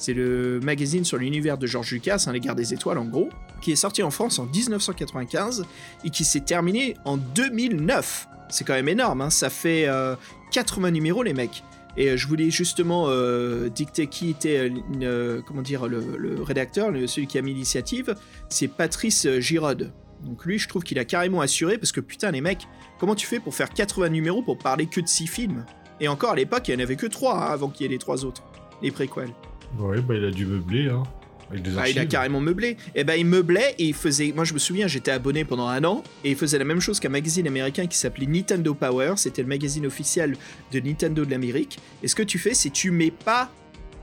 C'est le magazine sur l'univers de George Lucas, hein, les Gardes des Étoiles en gros, qui est sorti en France en 1995 et qui s'est terminé en 2009. C'est quand même énorme, hein, ça fait euh, 80 numéros les mecs. Et euh, je voulais justement euh, dicter qui était euh, euh, comment dire, le, rédacteur, celui qui a mis l'initiative. C'est Patrice euh, Girod. Donc lui, je trouve qu'il a carrément assuré parce que putain, les mecs, comment tu fais pour faire 80 numéros pour parler que de 6 films? Et encore à l'époque, il n'y en avait que 3 avant qu'il y ait les trois autres, les préquels. Ouais, bah il a dû meubler, hein. Avec des Ah, il a carrément meublé. Et ben il meublait et il faisait. Moi je me souviens, j'étais abonné pendant un an et il faisait la même chose qu'un magazine américain qui s'appelait Nintendo Power. C'était le magazine officiel de Nintendo de l'Amérique. Et ce que tu fais, c'est tu mets pas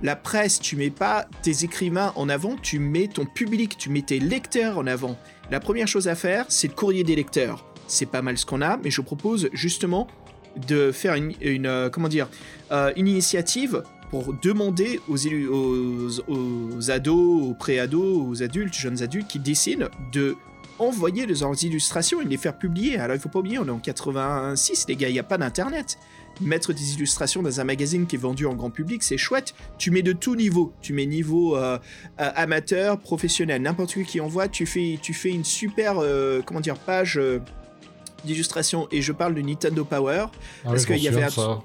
la presse, tu mets pas tes écrivains en avant, tu mets ton public, tu mets tes lecteurs en avant. La première chose à faire, c'est le courrier des lecteurs. C'est pas mal ce qu'on a, mais je propose justement de faire une, une, euh, comment dire, euh, une initiative pour demander aux, aux, aux ados, aux pré-ados, aux adultes, jeunes adultes qui dessinent de envoyer leurs illustrations et de les faire publier. Alors il faut pas oublier, on est en 86 les gars, il n'y a pas d'internet. Mettre des illustrations dans un magazine qui est vendu en grand public, c'est chouette. Tu mets de tout niveau. Tu mets niveau euh, euh, amateur, professionnel, n'importe qui qui envoie. Tu fais, tu fais une super, euh, comment dire, page d'illustration. Et je parle de Nintendo Power. Ah parce je qu'il y avait ça.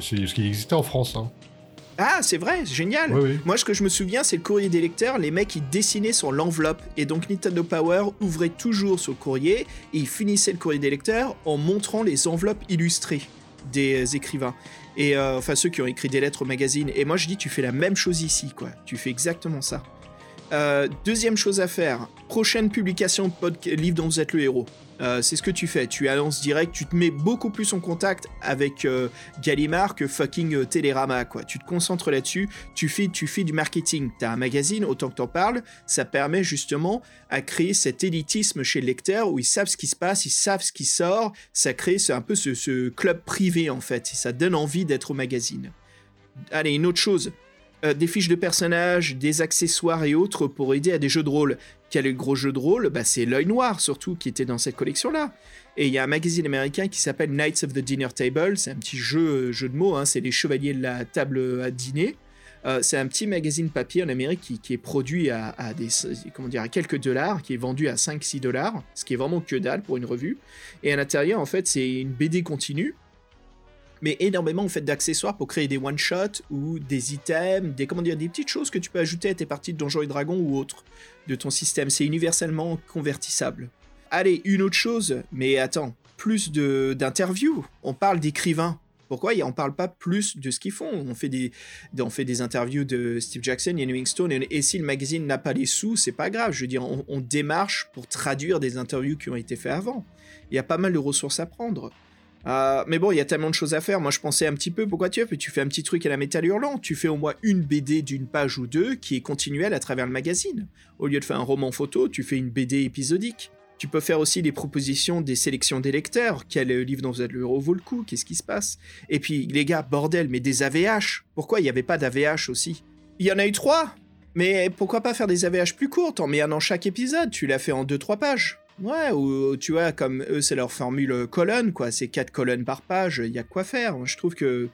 C'est ce qui existait en France, hein. Ah, c'est vrai, c'est génial. Oui, oui. Moi, ce que je me souviens, c'est le courrier des lecteurs. Les mecs, ils dessinaient sur l'enveloppe. Et donc, Nintendo Power ouvrait toujours le courrier. Et ils finissaient le courrier des lecteurs en montrant les enveloppes illustrées des écrivains. Et euh, enfin, ceux qui ont écrit des lettres au magazine. Et moi, je dis, tu fais la même chose ici, quoi. Tu fais exactement ça. Euh, deuxième chose à faire, prochaine publication de livre dont vous êtes le héros. Euh, c'est ce que tu fais, tu annonces direct, tu te mets beaucoup plus en contact avec euh, Gallimard que fucking euh, Télérama, quoi. Tu te concentres là-dessus, tu fais, tu fais du marketing. T'as un magazine, autant que t'en parles, ça permet justement à créer cet élitisme chez le lecteur où ils savent ce qui se passe, ils savent ce qui sort, ça crée un peu ce, ce club privé en fait, et ça donne envie d'être au magazine. Allez, une autre chose, euh, des fiches de personnages, des accessoires et autres pour aider à des jeux de rôle. Quel est le gros jeu de rôle? Bah, C'est l'œil noir surtout qui était dans cette collection-là. Et il y a un magazine américain qui s'appelle Knights of the Dinner Table, c'est un petit jeu, jeu de mots, hein, c'est les chevaliers de la table à dîner. Euh, c'est un petit magazine papier en Amérique qui, qui est produit à, à des, comment dire, à quelques dollars, qui est vendu à 5-6 dollars, ce qui est vraiment que dalle pour une revue. Et à l'intérieur, en fait, c'est une BD continue, mais énormément en fait d'accessoires pour créer des one shots ou des items, des comment dire, des petites choses que tu peux ajouter à tes parties de Donjons et Dragons ou autres de ton système. C'est universellement convertissable. Allez, une autre chose, mais attends, plus de d'interviews. On parle d'écrivains. Pourquoi on parle pas plus de ce qu'ils font? On fait des, on fait des interviews de Steve Jackson et New Stone, et, et si le magazine n'a pas les sous, c'est pas grave. Je veux dire, on, on démarche pour traduire des interviews qui ont été faites avant. Il y a pas mal de ressources à prendre. Euh, mais bon, il y a tellement de choses à faire. Moi, je pensais un petit peu, pourquoi tu fais Tu fais un petit truc à la métal hurlant. Tu fais au moins une BD d'une page ou deux qui est continuelle à travers le magazine. Au lieu de faire un roman photo, tu fais une BD épisodique. Tu peux faire aussi des propositions des sélections des lecteurs. Quel livre êtes le héros vaut le coup? Qu'est-ce qui se passe? Et puis, les gars, bordel, mais des AVH Pourquoi il n'y avait pas d'AVH aussi? Il y en a eu trois Mais pourquoi pas faire des AVH plus courtes En mets un dans chaque épisode? Tu l'as fait en deux, trois pages. Ouais, ou tu vois, comme eux, c'est leur formule colonne, quoi. C'est quatre colonnes par page, il y a quoi faire. Je trouve que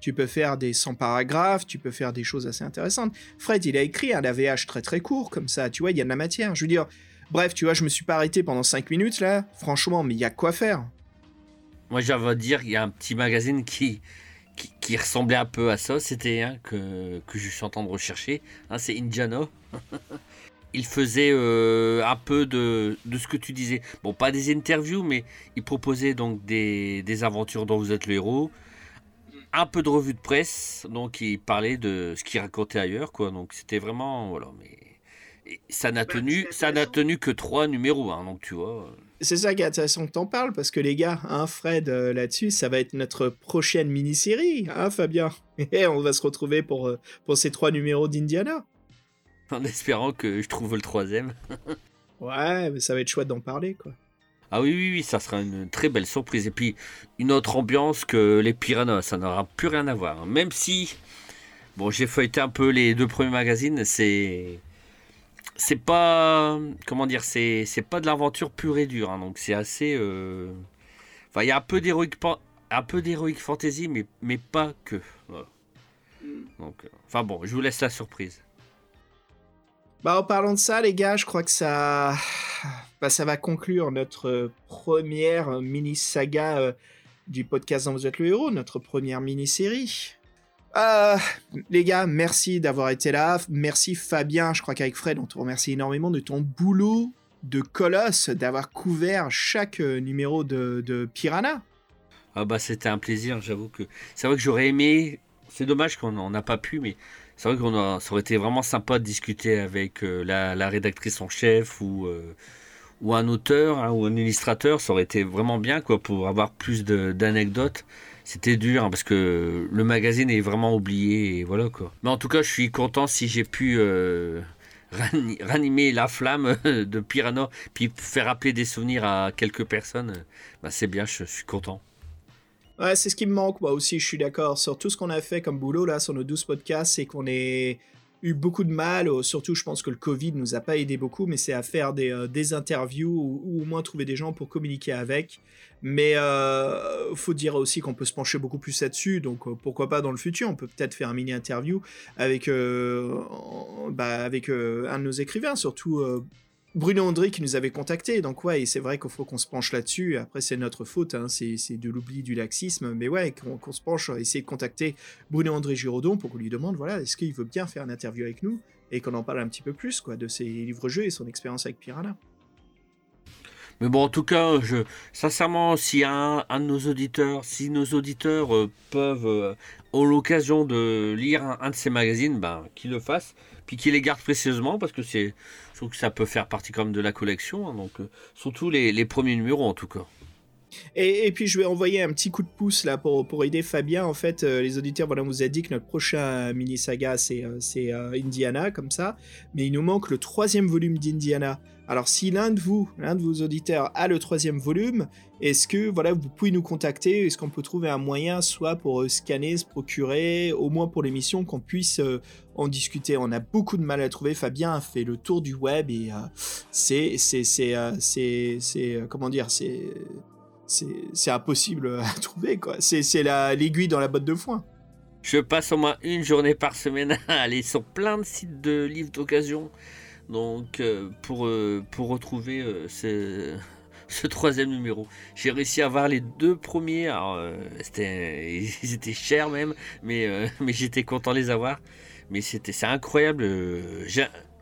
tu peux faire des 100 paragraphes, tu peux faire des choses assez intéressantes. Fred, il a écrit un AVH très très court, comme ça, tu vois, il y a de la matière. Je veux dire, bref, tu vois, je me suis pas arrêté pendant 5 minutes, là. Franchement, mais il y a quoi faire. Moi, j'avais à dire, il y a un petit magazine qui, qui, ressemblait un peu à ça. C'était un que, que je suis en train de rechercher. Hein, c'est Indiana. il faisait euh, un peu de, de ce que tu disais. Bon, pas des interviews, mais il proposait donc des, des aventures dont vous êtes le héros. Un peu de revue de presse, donc il parlait de ce qu'il racontait ailleurs, quoi. Donc c'était vraiment, voilà, mais et ça n'a tenu, ça n'a tenu que trois numéros, hein, donc tu vois. C'est ça qui est intéressant que t'en parles, parce que les gars, hein, Fred, euh, là-dessus, ça va être notre prochaine mini-série, hein, Fabien? Et on va se retrouver pour, euh, pour ces trois numéros d'Indiana. En espérant que je trouve le troisième. Ouais, mais ça va être chouette d'en parler, quoi. Ah oui, oui, oui, ça sera une très belle surprise. Et puis, une autre ambiance que les Piranhas, ça n'aura plus rien à voir. Même si, bon, j'ai feuilleté un peu les deux premiers magazines, c'est. c'est pas comment dire c'est c'est pas de l'aventure pure et dure hein, donc c'est assez euh, enfin il y a un peu d'héroïque un peu d'héroïque fantasy mais mais pas que Voilà. donc euh, enfin bon je vous laisse la surprise Bah, en parlant de ça, les gars, je crois que ça, bah, ça va conclure notre euh, première mini-saga euh, du podcast dont vous êtes le héros, notre première mini-série. Euh, les gars, merci d'avoir été là. Merci Fabien, je crois qu'avec Fred, on te remercie énormément de ton boulot de colosse, d'avoir couvert chaque euh, numéro de, de Piranha. ah bah c'était un plaisir j'avoue que c'est vrai que j'aurais aimé c'est dommage qu'on n'en a pas pu mais c'est vrai qu'on a ça aurait été vraiment sympa de discuter avec euh, la, rédactrice en chef ou euh, ou un auteur hein, ou un illustrateur. Ça aurait été vraiment bien quoi pour avoir plus d'anecdotes. C'était dur hein, parce que le magazine est vraiment oublié et voilà quoi. Mais en tout cas je suis content si j'ai pu euh, rani- ranimer la flamme de Piranha puis faire rappeler des souvenirs à quelques personnes. Bah, c'est bien je suis content Ouais, c'est ce qui me manque, moi aussi, je suis d'accord. Sur tout ce qu'on a fait comme boulot, là, sur nos 12 podcasts, c'est qu'on ait eu beaucoup de mal, surtout, je pense que le Covid nous a pas aidé beaucoup, mais c'est à faire des, euh, des interviews ou, au moins trouver des gens pour communiquer avec. Mais euh, faut dire aussi qu'on peut se pencher beaucoup plus là-dessus, donc euh, pourquoi pas dans le futur, on peut peut-être faire un mini-interview avec, euh, bah, avec un de nos écrivains, surtout Bruno André qui nous avait contacté. Donc ouais, et c'est vrai qu'il faut qu'on se penche là-dessus. Après, c'est notre faute, hein, c'est de l'oubli, du laxisme. Mais ouais, qu'on qu'on se penche, essayer de contacter Bruno André Giraudon pour qu'on lui demande, voilà, est-ce qu'il veut bien faire une interview avec nous et qu'on en parle un petit peu plus, quoi, de ses livres-jeux et son expérience avec Piranha. Mais bon, en tout cas, je, sincèrement, si un, un de nos auditeurs, si nos auditeurs euh, peuvent, euh, ont l'occasion de lire un, un de ces magazines, ben, qu'ils le fassent, puis qu'ils les gardent précieusement, parce que c'est, que ça peut faire partie comme de la collection, hein, donc euh, surtout les, les premiers numéros en tout cas. Et, et puis je vais envoyer un petit coup de pouce là pour, pour aider Fabien. En fait, euh, les auditeurs, voilà, on vous a dit que notre prochain mini saga c'est euh, c'est, euh, Indiana comme ça, mais il nous manque le troisième volume d'Indiana. Alors si l'un de vous, l'un de vos auditeurs a le troisième volume, est-ce que voilà vous pouvez nous contacter? Est-ce qu'on peut trouver un moyen, soit pour euh, scanner, se procurer, au moins pour l'émission, qu'on puisse euh, en discuter? On a beaucoup de mal à trouver. Fabien a fait le tour du web et euh, c'est c'est c'est c'est comment dire? C'est c'est impossible à trouver quoi. C'est c'est la l'aiguille dans la botte de foin. Je passe au moins une journée par semaine à aller sur plein de sites de livres d'occasion, donc euh, pour, euh, pour retrouver euh, ce, troisième numéro. J'ai réussi à avoir les deux premiers, alors, c'était, ils étaient chers même, mais, mais j'étais content de les avoir. Mais c'était, c'est incroyable.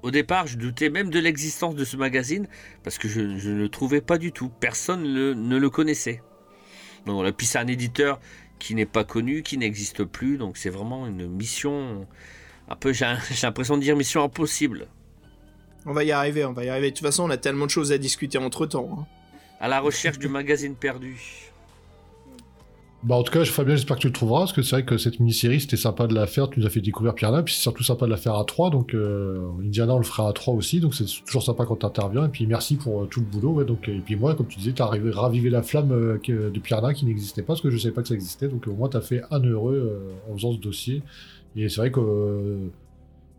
au départ, je doutais même de l'existence de ce magazine parce que je, ne le trouvais pas du tout. Personne ne le connaissait. Donc voilà. Puis c'est un éditeur qui n'est pas connu, qui n'existe plus. Donc c'est vraiment une mission un peu, j'ai l'impression de dire mission impossible. On va y arriver, on va y arriver. De toute façon, on a tellement de choses à discuter entre temps. À la recherche du magazine perdu. Bah en tout cas, Fabien, j'espère que tu le trouveras, parce que c'est vrai que cette mini-série, c'était sympa de la faire, tu nous as fait découvrir Piranha, puis c'est surtout sympa de la faire à 3, donc euh, Indiana, on le fera à 3 aussi, donc c'est toujours sympa quand t'interviens, et puis merci pour euh, tout le boulot, ouais, donc, et puis moi, comme tu disais, t'as arrivé ravivé la flamme euh, de Piranha qui n'existait pas, parce que je savais pas que ça existait, donc au moins t'as fait un heureux euh, en faisant ce dossier, et c'est vrai que...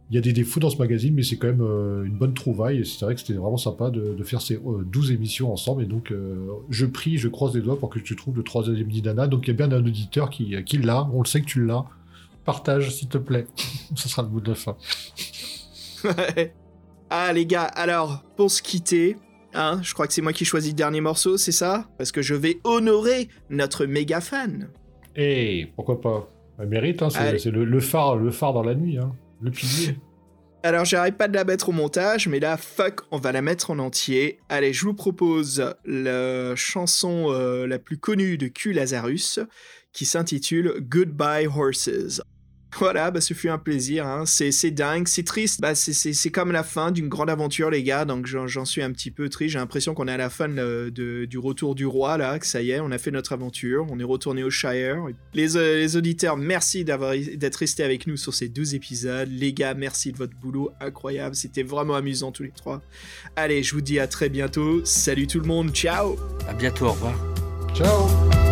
euh, il y a des défauts dans ce magazine, mais c'est quand même euh, une bonne trouvaille. Et c'est vrai que c'était vraiment sympa de, de faire ces euh, 12 émissions ensemble. Et donc, euh, je prie, je croise les doigts pour que tu trouves le troisième d'Inana. Donc, il y a bien un auditeur qui, qui l'a. On le sait que tu l'as. Partage, s'il te plaît. Ce sera le mot de la fin. Ouais. ah les gars, alors pour se quitter, hein, je crois que c'est moi qui choisis le dernier morceau, c'est ça? Parce que je vais honorer notre méga fan. Et pourquoi pas? Elle mérite, hein, c'est le, le phare, le phare dans la nuit, hein. Alors j'arrête pas de la mettre au montage, mais là, fuck, on va la mettre en entier. Allez, je vous propose la chanson euh, la plus connue de Q Lazarus, qui s'intitule Goodbye Horses. Voilà, bah ce fut un plaisir, hein. c'est dingue, c'est triste, bah c'est- c'est c'est comme la fin d'une grande aventure les gars, donc j'en suis un petit peu triste, j'ai l'impression qu'on est à la fin de- de- du retour du roi là, que ça y est, on a fait notre aventure, on est retourné au Shire. Les, euh, les auditeurs, merci d'avoir d'être restés avec nous sur ces 12 épisodes, les gars, merci de votre boulot incroyable, c'était vraiment amusant tous les trois. Allez, je vous dis à très bientôt, salut tout le monde, ciao. À bientôt, au revoir. Ciao